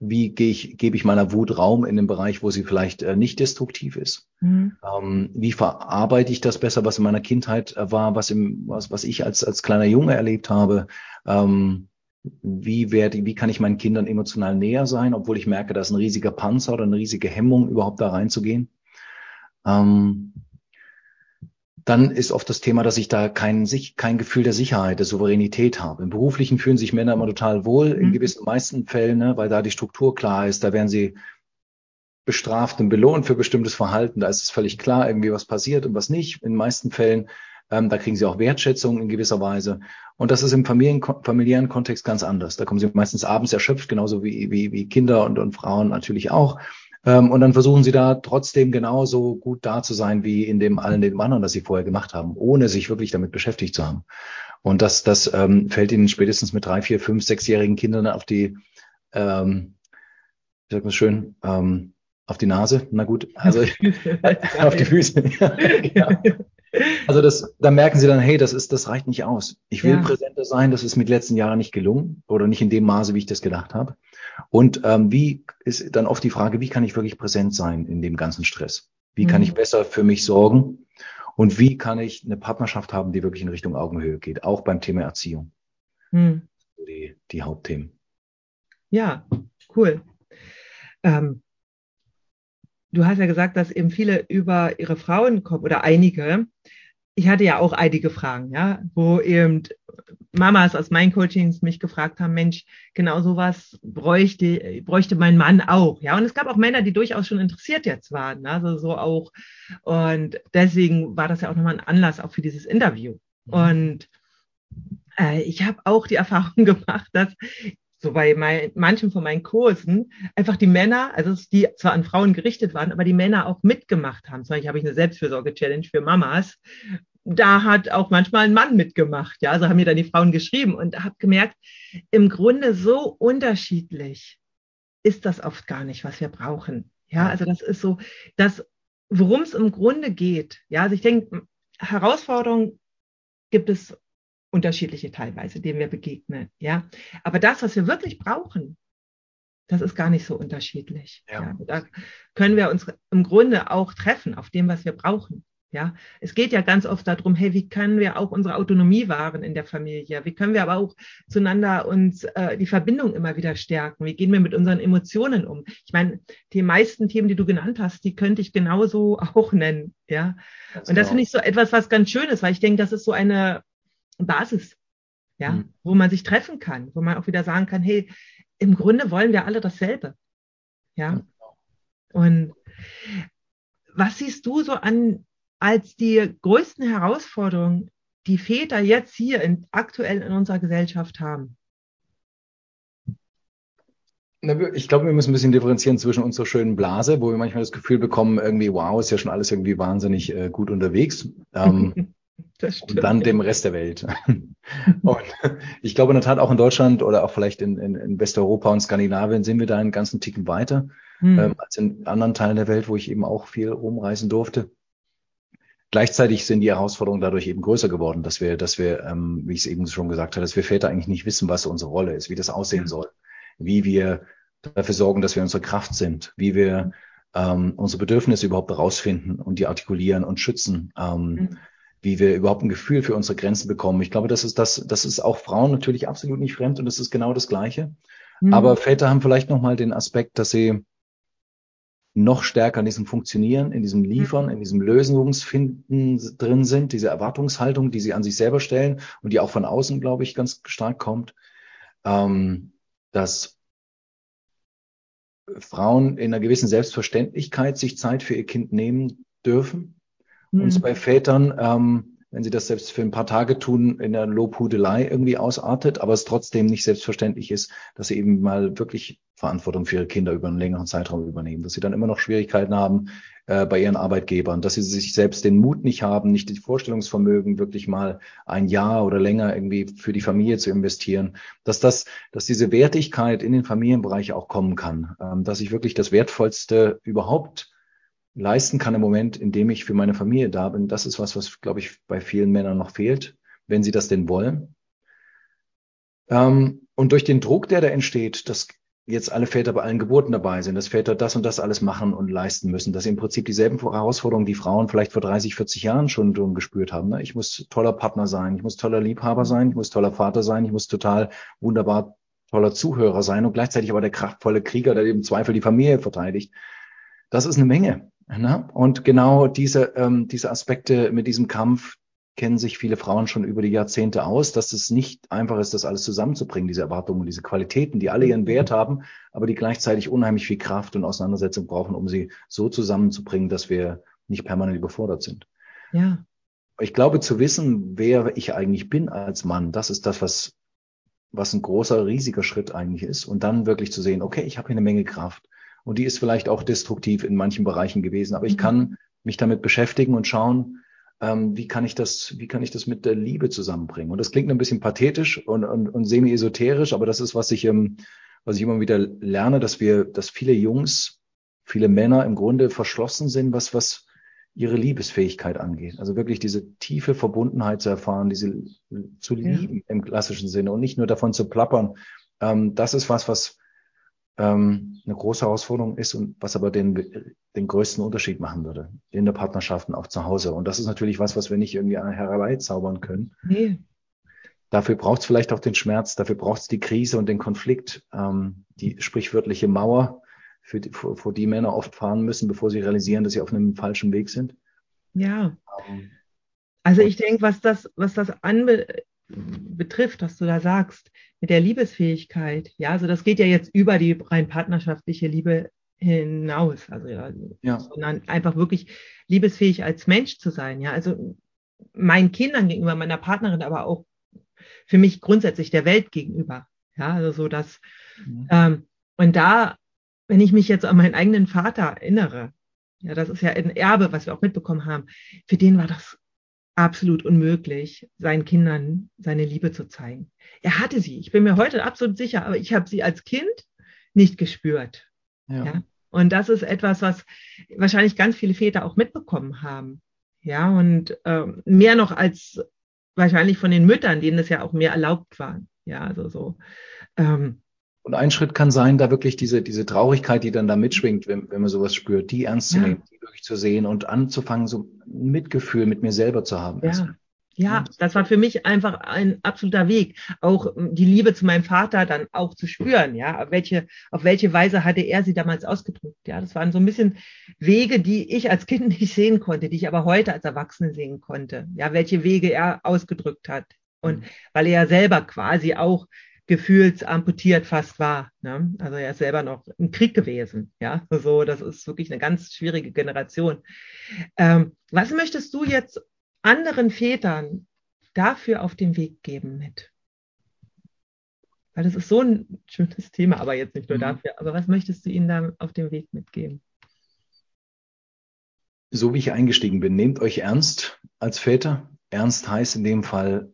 Wie gehe ich, gebe ich meiner Wut Raum in dem Bereich, wo sie vielleicht äh, nicht destruktiv ist? Mhm. Ähm, wie verarbeite ich das besser, was in meiner Kindheit äh, war, was, im, was, was ich als, als kleiner Junge erlebt habe? Ähm, wie, werde, wie kann ich meinen Kindern emotional näher sein, obwohl ich merke, da ist ein riesiger Panzer oder eine riesige Hemmung, überhaupt da reinzugehen? Ähm, dann ist oft das Thema, dass ich da kein, kein Gefühl der Sicherheit, der Souveränität habe. Im Beruflichen fühlen sich Männer immer total wohl, in mhm. gewissen meisten Fällen, ne, weil da die Struktur klar ist. Da werden sie bestraft und belohnt für bestimmtes Verhalten. Da ist es völlig klar, irgendwie was passiert und was nicht. In den meisten Fällen, ähm, da kriegen sie auch Wertschätzung in gewisser Weise. Und das ist im Familien, familiären Kontext ganz anders. Da kommen sie meistens abends erschöpft, genauso wie, wie, wie Kinder und, und Frauen natürlich auch. Ähm, und dann versuchen sie da trotzdem genauso gut da zu sein wie in dem allen dem anderen, das sie vorher gemacht haben, ohne sich wirklich damit beschäftigt zu haben. Und das, das ähm, fällt ihnen spätestens mit drei, vier, fünf, sechsjährigen Kindern auf die, ähm, wie sagt man schön, ähm, auf die Nase. Na gut, also auf die Füße. ja. Also das, da merken sie dann, hey, das ist, das reicht nicht aus. Ich will ja. präsenter sein, das ist mit letzten Jahren nicht gelungen oder nicht in dem Maße, wie ich das gedacht habe. Und ähm, wie ist dann oft die Frage, wie kann ich wirklich präsent sein in dem ganzen Stress? Wie kann mhm. ich besser für mich sorgen? Und wie kann ich eine Partnerschaft haben, die wirklich in Richtung Augenhöhe geht, auch beim Thema Erziehung? Mhm. Die, die Hauptthemen. Ja, cool. Ähm, du hast ja gesagt, dass eben viele über ihre Frauen kommen oder einige. Ich hatte ja auch einige Fragen, ja, wo eben Mamas aus meinen Coachings mich gefragt haben, Mensch, genau sowas bräuchte, bräuchte mein Mann auch. Ja, und es gab auch Männer, die durchaus schon interessiert jetzt waren. Also so auch. Und deswegen war das ja auch nochmal ein Anlass auch für dieses Interview. Mhm. Und äh, ich habe auch die Erfahrung gemacht, dass so bei mein, manchen von meinen Kursen einfach die Männer, also die zwar an Frauen gerichtet waren, aber die Männer auch mitgemacht haben. Zum Beispiel habe ich eine Selbstfürsorge-Challenge für Mamas da hat auch manchmal ein Mann mitgemacht. Ja, also haben mir dann die Frauen geschrieben und habe gemerkt, im Grunde so unterschiedlich ist das oft gar nicht, was wir brauchen. Ja, also das ist so, das, worum es im Grunde geht. Ja, also ich denke, Herausforderungen gibt es unterschiedliche teilweise, denen wir begegnen. Ja, aber das, was wir wirklich brauchen, das ist gar nicht so unterschiedlich. Ja. ja. da können wir uns im Grunde auch treffen auf dem, was wir brauchen. Ja, es geht ja ganz oft darum, hey, wie können wir auch unsere Autonomie wahren in der Familie? Wie können wir aber auch zueinander uns äh, die Verbindung immer wieder stärken? Wie gehen wir mit unseren Emotionen um? Ich meine, die meisten Themen, die du genannt hast, die könnte ich genauso auch nennen. Ja, ganz und das genau. finde ich so etwas, was ganz schön ist, weil ich denke, das ist so eine Basis, ja, mhm. wo man sich treffen kann, wo man auch wieder sagen kann, hey, im Grunde wollen wir alle dasselbe. Ja, genau. und was siehst du so an als die größten Herausforderungen, die Väter jetzt hier in, aktuell in unserer Gesellschaft haben? Ich glaube, wir müssen ein bisschen differenzieren zwischen unserer schönen Blase, wo wir manchmal das Gefühl bekommen, irgendwie, wow, ist ja schon alles irgendwie wahnsinnig äh, gut unterwegs. Ähm, stimmt, und dann dem Rest der Welt. und ich glaube in der Tat auch in Deutschland oder auch vielleicht in, in, in Westeuropa und Skandinavien sind wir da einen ganzen Ticken weiter hm. ähm, als in anderen Teilen der Welt, wo ich eben auch viel rumreisen durfte. Gleichzeitig sind die Herausforderungen dadurch eben größer geworden, dass wir, dass wir, ähm, wie ich es eben schon gesagt habe, dass wir Väter eigentlich nicht wissen, was unsere Rolle ist, wie das aussehen soll, wie wir dafür sorgen, dass wir unsere Kraft sind, wie wir ähm, unsere Bedürfnisse überhaupt herausfinden und die artikulieren und schützen, ähm, mhm. wie wir überhaupt ein Gefühl für unsere Grenzen bekommen. Ich glaube, das ist das, das ist auch Frauen natürlich absolut nicht fremd und das ist genau das Gleiche. Mhm. Aber Väter haben vielleicht nochmal den Aspekt, dass sie noch stärker in diesem Funktionieren, in diesem Liefern, mhm. in diesem Lösungsfinden drin sind, diese Erwartungshaltung, die sie an sich selber stellen und die auch von außen, glaube ich, ganz stark kommt, ähm, dass Frauen in einer gewissen Selbstverständlichkeit sich Zeit für ihr Kind nehmen dürfen. Mhm. Und bei Vätern ähm, wenn sie das selbst für ein paar Tage tun, in der Lobhudelei irgendwie ausartet, aber es trotzdem nicht selbstverständlich ist, dass sie eben mal wirklich Verantwortung für ihre Kinder über einen längeren Zeitraum übernehmen, dass sie dann immer noch Schwierigkeiten haben äh, bei ihren Arbeitgebern, dass sie sich selbst den Mut nicht haben, nicht die Vorstellungsvermögen, wirklich mal ein Jahr oder länger irgendwie für die Familie zu investieren, dass das, dass diese Wertigkeit in den Familienbereich auch kommen kann, ähm, dass ich wirklich das Wertvollste überhaupt leisten kann im Moment, in dem ich für meine Familie da bin. Das ist was, was, glaube ich, bei vielen Männern noch fehlt, wenn sie das denn wollen. Ähm, und durch den Druck, der da entsteht, dass jetzt alle Väter bei allen Geburten dabei sind, dass Väter das und das alles machen und leisten müssen, dass sie im Prinzip dieselben Herausforderungen, die Frauen vielleicht vor 30, 40 Jahren schon, schon gespürt haben. Ne? Ich muss toller Partner sein, ich muss toller Liebhaber sein, ich muss toller Vater sein, ich muss total wunderbar toller Zuhörer sein und gleichzeitig aber der kraftvolle Krieger, der im Zweifel die Familie verteidigt. Das ist eine Menge. Na? Und genau diese, ähm, diese Aspekte mit diesem Kampf kennen sich viele Frauen schon über die Jahrzehnte aus, dass es nicht einfach ist, das alles zusammenzubringen, diese Erwartungen, diese Qualitäten, die alle ihren Wert haben, aber die gleichzeitig unheimlich viel Kraft und Auseinandersetzung brauchen, um sie so zusammenzubringen, dass wir nicht permanent überfordert sind. Ja. Ich glaube, zu wissen, wer ich eigentlich bin als Mann, das ist das, was, was ein großer, riesiger Schritt eigentlich ist. Und dann wirklich zu sehen, okay, ich habe hier eine Menge Kraft. Und die ist vielleicht auch destruktiv in manchen Bereichen gewesen, aber ich mhm. kann mich damit beschäftigen und schauen, ähm, wie kann ich das, wie kann ich das mit der Liebe zusammenbringen? Und das klingt ein bisschen pathetisch und, und, und semi-esoterisch, aber das ist, was ich, ähm, was ich immer wieder lerne, dass wir, dass viele Jungs, viele Männer im Grunde verschlossen sind, was, was ihre Liebesfähigkeit angeht. Also wirklich diese tiefe Verbundenheit zu erfahren, diese zu lieben ja. im klassischen Sinne und nicht nur davon zu plappern. Ähm, das ist was, was ähm, eine große Herausforderung ist und was aber den, den größten Unterschied machen würde in der Partnerschaft und auch zu Hause. Und das ist natürlich was, was wir nicht irgendwie herbeizaubern können. Nee. Dafür braucht es vielleicht auch den Schmerz, dafür braucht es die Krise und den Konflikt, ähm, die sprichwörtliche Mauer, für die, vor, vor die Männer oft fahren müssen, bevor sie realisieren, dass sie auf einem falschen Weg sind. Ja. Ähm, also ich denke, was das, was das anbe betrifft, was du da sagst, mit der Liebesfähigkeit. Ja, also das geht ja jetzt über die rein partnerschaftliche Liebe hinaus, also ja, ja. sondern einfach wirklich liebesfähig als Mensch zu sein. Ja, also meinen Kindern gegenüber, meiner Partnerin, aber auch für mich grundsätzlich der Welt gegenüber. Ja, also so dass mhm. ähm, und da, wenn ich mich jetzt an meinen eigenen Vater erinnere, ja, das ist ja ein Erbe, was wir auch mitbekommen haben. Für den war das absolut unmöglich, seinen Kindern seine Liebe zu zeigen. Er hatte sie, ich bin mir heute absolut sicher, aber ich habe sie als Kind nicht gespürt. Ja. ja. Und das ist etwas, was wahrscheinlich ganz viele Väter auch mitbekommen haben. Ja, und äh, mehr noch als wahrscheinlich von den Müttern, denen es ja auch mehr erlaubt war. Ja, also so. Ähm, und ein Schritt kann sein, da wirklich diese, diese Traurigkeit, die dann da mitschwingt, wenn, wenn man sowas spürt, die ernst zu ja. nehmen, die wirklich zu sehen und anzufangen, so ein Mitgefühl mit mir selber zu haben. Ja. Ja, das war für mich einfach ein absoluter Weg. Auch ähm, die Liebe zu meinem Vater dann auch zu spüren, ja. Auf welche, auf welche Weise hatte er sie damals ausgedrückt? Ja, das waren so ein bisschen Wege, die ich als Kind nicht sehen konnte, die ich aber heute als Erwachsene sehen konnte. Ja, welche Wege er ausgedrückt hat. Und mhm. weil er ja selber quasi auch gefühlsamputiert fast war. Ne? Also er ist selber noch im Krieg gewesen. Ja, so, das ist wirklich eine ganz schwierige Generation. Ähm, was möchtest du jetzt anderen Vätern dafür auf den Weg geben mit? Weil das ist so ein schönes Thema, aber jetzt nicht nur mhm. dafür. Aber was möchtest du ihnen da auf dem Weg mitgeben? So wie ich eingestiegen bin, nehmt euch ernst als Väter. Ernst heißt in dem Fall,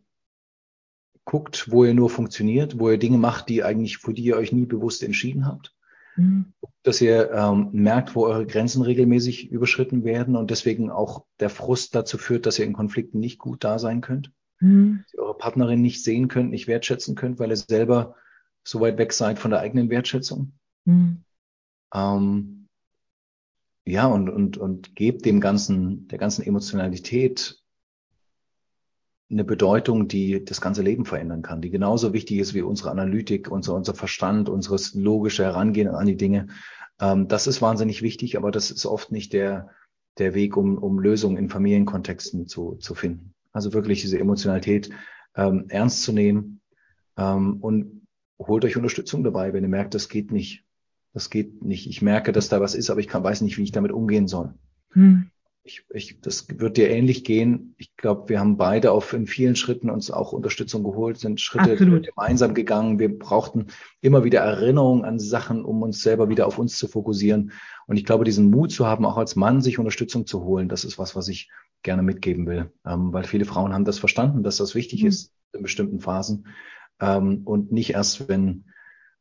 guckt, wo ihr nur funktioniert, wo ihr Dinge macht, die eigentlich, für die ihr euch nie bewusst entschieden habt. Mhm. Dass ihr ähm, merkt, wo eure Grenzen regelmäßig überschritten werden und deswegen auch der Frust dazu führt, dass ihr in Konflikten nicht gut da sein könnt. Mhm. Dass ihr eure Partnerin nicht sehen könnt, nicht wertschätzen könnt, weil ihr selber so weit weg seid von der eigenen Wertschätzung. Mhm. Ähm, ja, und, und, und gebt dem ganzen, der ganzen Emotionalität eine Bedeutung, die das ganze Leben verändern kann, die genauso wichtig ist wie unsere Analytik, unser, unser Verstand, unseres logische Herangehen an die Dinge. Ähm, das ist wahnsinnig wichtig, aber das ist oft nicht der, der Weg, um, um Lösungen in Familienkontexten zu, zu finden. Also wirklich diese Emotionalität ähm, ernst zu nehmen ähm, und holt euch Unterstützung dabei, wenn ihr merkt, das geht nicht. Das geht nicht. Ich merke, dass da was ist, aber ich kann, weiß nicht, wie ich damit umgehen soll. Hm ich, ich, das wird dir ähnlich gehen. Ich glaube, wir haben beide auf in vielen Schritten uns auch Unterstützung geholt, sind Schritte Absolut. gemeinsam gegangen. Wir brauchten immer wieder Erinnerungen an Sachen, um uns selber wieder auf uns zu fokussieren. Und ich glaube, diesen Mut zu haben, auch als Mann sich Unterstützung zu holen, das ist was, was ich gerne mitgeben will. Ähm, weil viele Frauen haben das verstanden, dass das wichtig mhm. ist in bestimmten Phasen ähm, und nicht erst, wenn,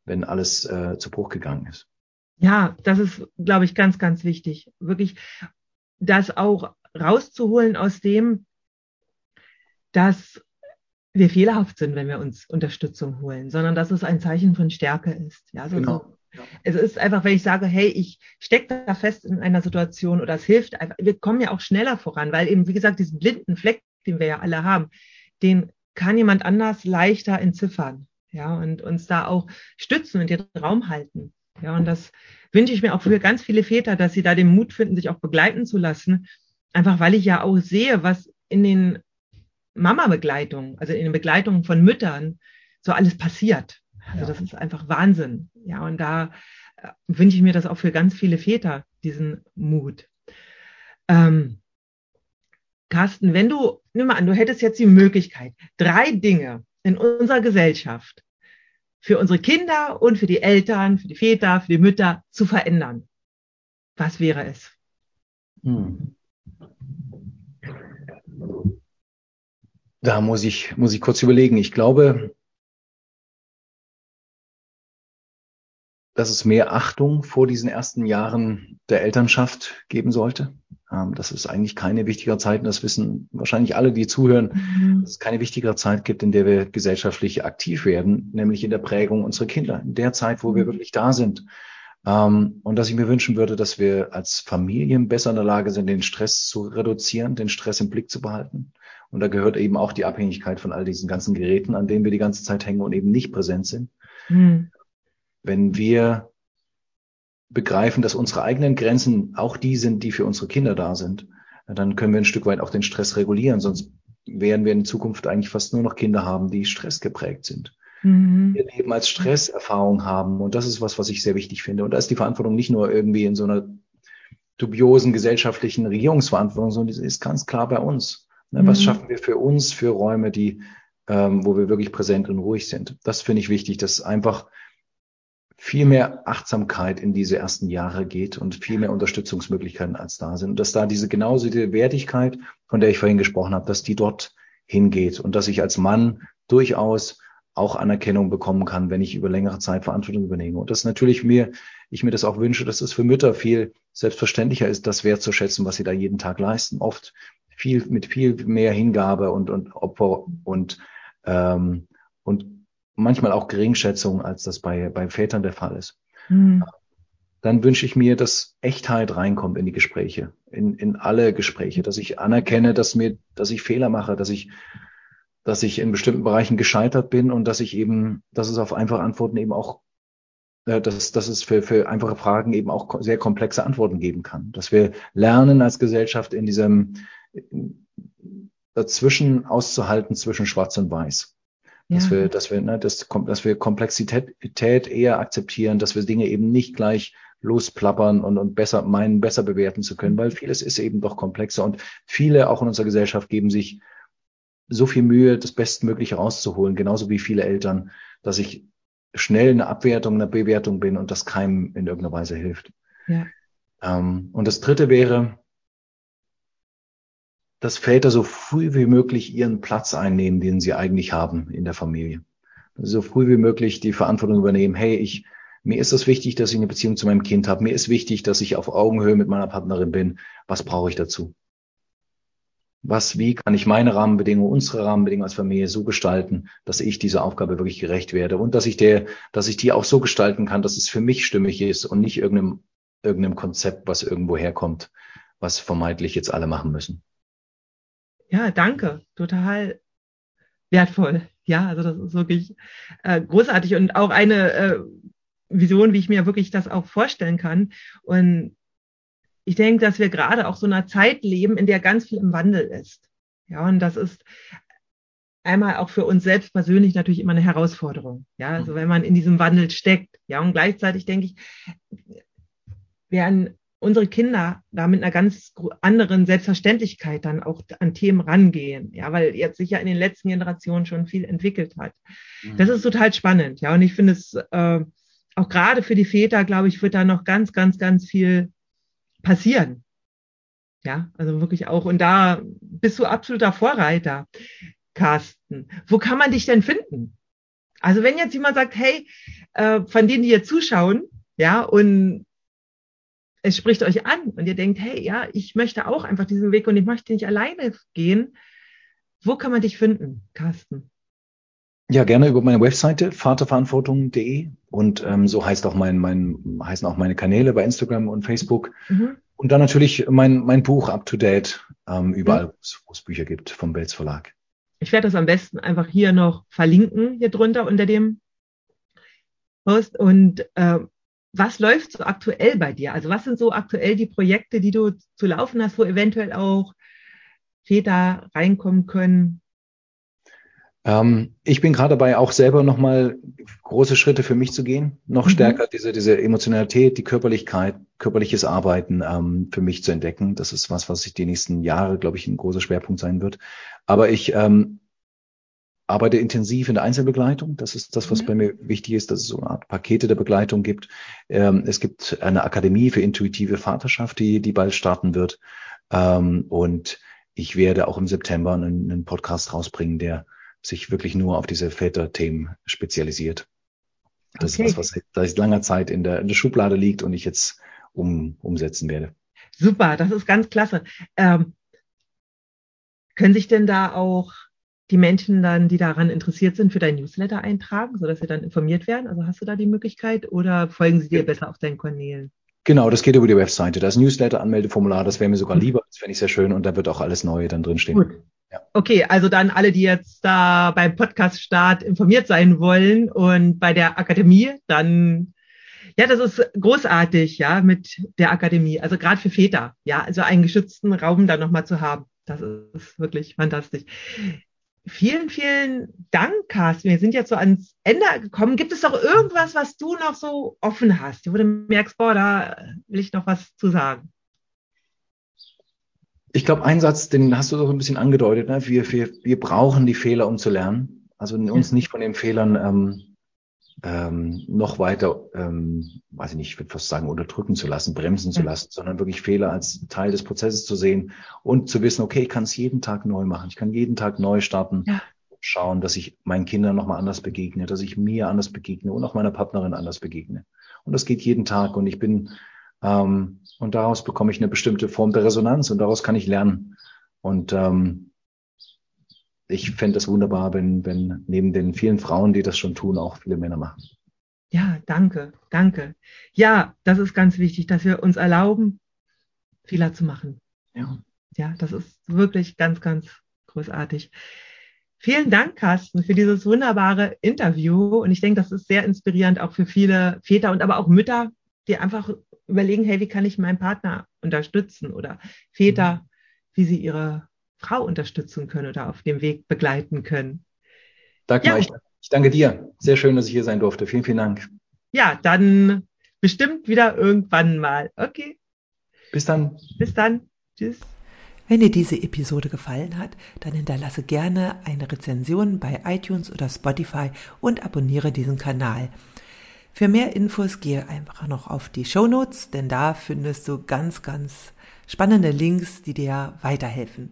wenn alles äh, zu Bruch gegangen ist. Ja, das ist, glaube ich, ganz, ganz wichtig. Wirklich das auch rauszuholen aus dem, dass wir fehlerhaft sind, wenn wir uns Unterstützung holen, sondern dass es ein Zeichen von Stärke ist. Ja, so, genau. So. Es ist einfach, wenn ich sage, hey, ich stecke da fest in einer Situation oder es hilft einfach, wir kommen ja auch schneller voran, weil eben, wie gesagt, diesen blinden Fleck, den wir ja alle haben, den kann jemand anders leichter entziffern, ja, und uns da auch stützen und den Raum halten. Ja, und das wünsche ich mir auch für ganz viele Väter, dass sie da den Mut finden, sich auch begleiten zu lassen. Einfach weil ich ja auch sehe, was in den Mama-Begleitungen, also in den Begleitungen von Müttern, so alles passiert. Also ja. das ist einfach Wahnsinn. Ja, und da äh, wünsche ich mir das auch für ganz viele Väter, diesen Mut. Ähm, Carsten, wenn du, nimm mal an, du hättest jetzt die Möglichkeit, drei Dinge in unserer Gesellschaft für unsere Kinder und für die Eltern, für die Väter, für die Mütter zu verändern. Was wäre es? Hm. Da muss ich, muss ich kurz überlegen. Ich glaube, dass es mehr Achtung vor diesen ersten Jahren der Elternschaft geben sollte. Ähm, das ist eigentlich keine wichtigere Zeit, und das wissen wahrscheinlich alle, die zuhören, mhm. dass es keine wichtigere Zeit gibt, in der wir gesellschaftlich aktiv werden, nämlich in der Prägung unserer Kinder, in der Zeit, wo wir mhm. wirklich da sind. Ähm, und dass ich mir wünschen würde, dass wir als Familien besser in der Lage sind, den Stress zu reduzieren, den Stress im Blick zu behalten. Und da gehört eben auch die Abhängigkeit von all diesen ganzen Geräten, an denen wir die ganze Zeit hängen und eben nicht präsent sind. Mhm wenn wir begreifen, dass unsere eigenen Grenzen auch die sind, die für unsere Kinder da sind, dann können wir ein Stück weit auch den Stress regulieren. Sonst werden wir in Zukunft eigentlich fast nur noch Kinder haben, die stressgeprägt sind. Mhm. Ihr Leben als Stresserfahrung haben. Und das ist was, was ich sehr wichtig finde. Und da ist die Verantwortung nicht nur irgendwie in so einer dubiosen gesellschaftlichen Regierungsverantwortung, sondern die ist ganz klar bei uns. Ne, was mhm. schaffen wir für uns, für Räume, die, ähm, wo wir wirklich präsent und ruhig sind? Das finde ich wichtig, dass einfach viel mehr Achtsamkeit in diese ersten Jahre geht und viel mehr Unterstützungsmöglichkeiten als da sind. Und dass da diese genauso die Wertigkeit, von der ich vorhin gesprochen habe, dass die dort hingeht und dass ich als Mann durchaus auch Anerkennung bekommen kann, wenn ich über längere Zeit Verantwortung übernehme. Und dass natürlich mir, ich mir das auch wünsche, dass es für Mütter viel selbstverständlicher ist, das wertzuschätzen, was sie da jeden Tag leisten. Oft viel, mit viel mehr Hingabe und, und Opfer und, ähm, und manchmal auch Geringschätzung, als das bei, bei Vätern der Fall ist. Mhm. Dann wünsche ich mir, dass Echtheit reinkommt in die Gespräche, in, in alle Gespräche, dass ich anerkenne, dass mir, dass ich Fehler mache, dass ich, dass ich in bestimmten Bereichen gescheitert bin und dass ich eben, dass es auf einfache Antworten eben auch, äh, dass, dass es für, für einfache Fragen eben auch sehr komplexe Antworten geben kann. Dass wir lernen als Gesellschaft in diesem dazwischen auszuhalten zwischen Schwarz und Weiß. Dass ja. wir, dass wir, ne, das, dass wir Komplexität eher akzeptieren, dass wir Dinge eben nicht gleich losplappern und, und besser meinen, besser bewerten zu können, weil vieles ist eben doch komplexer und viele auch in unserer Gesellschaft geben sich so viel Mühe, das Bestmögliche rauszuholen, genauso wie viele Eltern, dass ich schnell eine Abwertung, eine Bewertung bin und das keinem in irgendeiner Weise hilft. Ja. Ähm, und das dritte wäre, dass Väter so früh wie möglich ihren Platz einnehmen, den sie eigentlich haben in der Familie. So früh wie möglich die Verantwortung übernehmen. Hey, ich, mir ist es wichtig, dass ich eine Beziehung zu meinem Kind habe. Mir ist wichtig, dass ich auf Augenhöhe mit meiner Partnerin bin. Was brauche ich dazu? Was, wie kann ich meine Rahmenbedingungen, unsere Rahmenbedingungen als Familie so gestalten, dass ich dieser Aufgabe wirklich gerecht werde und dass ich der, dass ich die auch so gestalten kann, dass es für mich stimmig ist und nicht irgendeinem, irgendeinem Konzept, was irgendwo herkommt, was vermeintlich jetzt alle machen müssen. Ja, danke. Total wertvoll. Ja, also das ist wirklich äh, großartig und auch eine äh, Vision, wie ich mir wirklich das auch vorstellen kann. Und ich denke, dass wir gerade auch so einer Zeit leben, in der ganz viel im Wandel ist. Ja, und das ist einmal auch für uns selbst persönlich natürlich immer eine Herausforderung. Ja, also wenn man in diesem Wandel steckt. Ja, und gleichzeitig denke ich, werden unsere Kinder da mit einer ganz anderen Selbstverständlichkeit dann auch an Themen rangehen, ja, weil jetzt sich ja in den letzten Generationen schon viel entwickelt hat. Mhm. Das ist total spannend, ja, und ich finde es äh, auch gerade für die Väter, glaube ich, wird da noch ganz, ganz, ganz viel passieren. Ja, also wirklich auch, und da bist du absoluter Vorreiter, Carsten. Wo kann man dich denn finden? Also wenn jetzt jemand sagt, hey, äh, von denen, die hier zuschauen, ja, und es spricht euch an und ihr denkt, hey, ja, ich möchte auch einfach diesen Weg und ich möchte nicht alleine gehen. Wo kann man dich finden, Carsten? Ja, gerne über meine Webseite vaterverantwortung.de und ähm, so heißt auch mein, mein, heißen auch meine Kanäle bei Instagram und Facebook. Mhm. Und dann natürlich mein, mein Buch Up to Date, ähm, überall, mhm. wo es Bücher gibt, vom Belz Verlag. Ich werde das am besten einfach hier noch verlinken, hier drunter unter dem Post. Und äh, was läuft so aktuell bei dir? Also was sind so aktuell die Projekte, die du zu laufen hast, wo eventuell auch Väter reinkommen können? Ähm, ich bin gerade dabei, auch selber nochmal große Schritte für mich zu gehen, noch mhm. stärker diese, diese Emotionalität, die Körperlichkeit, körperliches Arbeiten ähm, für mich zu entdecken. Das ist was, was ich die nächsten Jahre, glaube ich, ein großer Schwerpunkt sein wird. Aber ich ähm, arbeite intensiv in der Einzelbegleitung. Das ist das, was mhm. bei mir wichtig ist, dass es so eine Art Pakete der Begleitung gibt. Ähm, es gibt eine Akademie für intuitive Vaterschaft, die, die bald starten wird. Ähm, und ich werde auch im September einen, einen Podcast rausbringen, der sich wirklich nur auf diese Väter-Themen spezialisiert. Das okay. ist was, was seit langer Zeit in der, in der Schublade liegt und ich jetzt um, umsetzen werde. Super, das ist ganz klasse. Ähm, können sich denn da auch die Menschen dann, die daran interessiert sind, für dein Newsletter eintragen, sodass sie dann informiert werden? Also hast du da die Möglichkeit oder folgen sie dir ja. besser auf deinen Kanälen? Genau, das geht über die Webseite. Da ist ein Newsletter-Anmeldeformular, das wäre mir sogar lieber, das fände ich sehr schön und da wird auch alles Neue dann drinstehen. Gut. Ja. Okay, also dann alle, die jetzt da beim Podcast-Start informiert sein wollen und bei der Akademie, dann ja, das ist großartig, ja, mit der Akademie. Also gerade für Väter, ja, also einen geschützten Raum da nochmal zu haben. Das ist wirklich fantastisch. Vielen, vielen Dank, Carsten. Wir sind jetzt so ans Ende gekommen. Gibt es noch irgendwas, was du noch so offen hast, wo du merkst, boah, da will ich noch was zu sagen? Ich glaube, ein Satz, den hast du so ein bisschen angedeutet. Ne? Wir, wir, wir brauchen die Fehler, um zu lernen. Also uns nicht von den Fehlern ähm, ähm, noch weiter, ähm, weiß ich nicht, ich würde fast sagen, unterdrücken zu lassen, bremsen zu lassen, sondern wirklich Fehler als Teil des Prozesses zu sehen und zu wissen, okay, ich kann es jeden Tag neu machen. Ich kann jeden Tag neu starten. Ja. Schauen, dass ich meinen Kindern nochmal anders begegne, dass ich mir anders begegne und auch meiner Partnerin anders begegne. Und das geht jeden Tag. Und ich bin ähm, und daraus bekomme ich eine bestimmte Form der Resonanz und daraus kann ich lernen. Und ähm, ich fände es wunderbar, wenn, wenn neben den vielen Frauen, die das schon tun, auch viele Männer machen. Ja, danke, danke. Ja, das ist ganz wichtig, dass wir uns erlauben, Fehler zu machen. Ja. Ja, das ist wirklich ganz, ganz großartig. Vielen Dank, Carsten, für dieses wunderbare Interview. Und ich denke, das ist sehr inspirierend auch für viele Väter und aber auch Mütter, die einfach überlegen, hey, wie kann ich meinen Partner unterstützen oder Väter, mhm. wie sie ihre Frau unterstützen können oder auf dem Weg begleiten können. Dagmar, ja. ich, ich danke dir. Sehr schön, dass ich hier sein durfte. Vielen, vielen Dank. Ja, dann bestimmt wieder irgendwann mal. Okay. Bis dann. Bis dann. Tschüss. Wenn dir diese Episode gefallen hat, dann hinterlasse gerne eine Rezension bei iTunes oder Spotify und abonniere diesen Kanal. Für mehr Infos gehe einfach noch auf die Show Notes, denn da findest du ganz, ganz spannende Links, die dir weiterhelfen.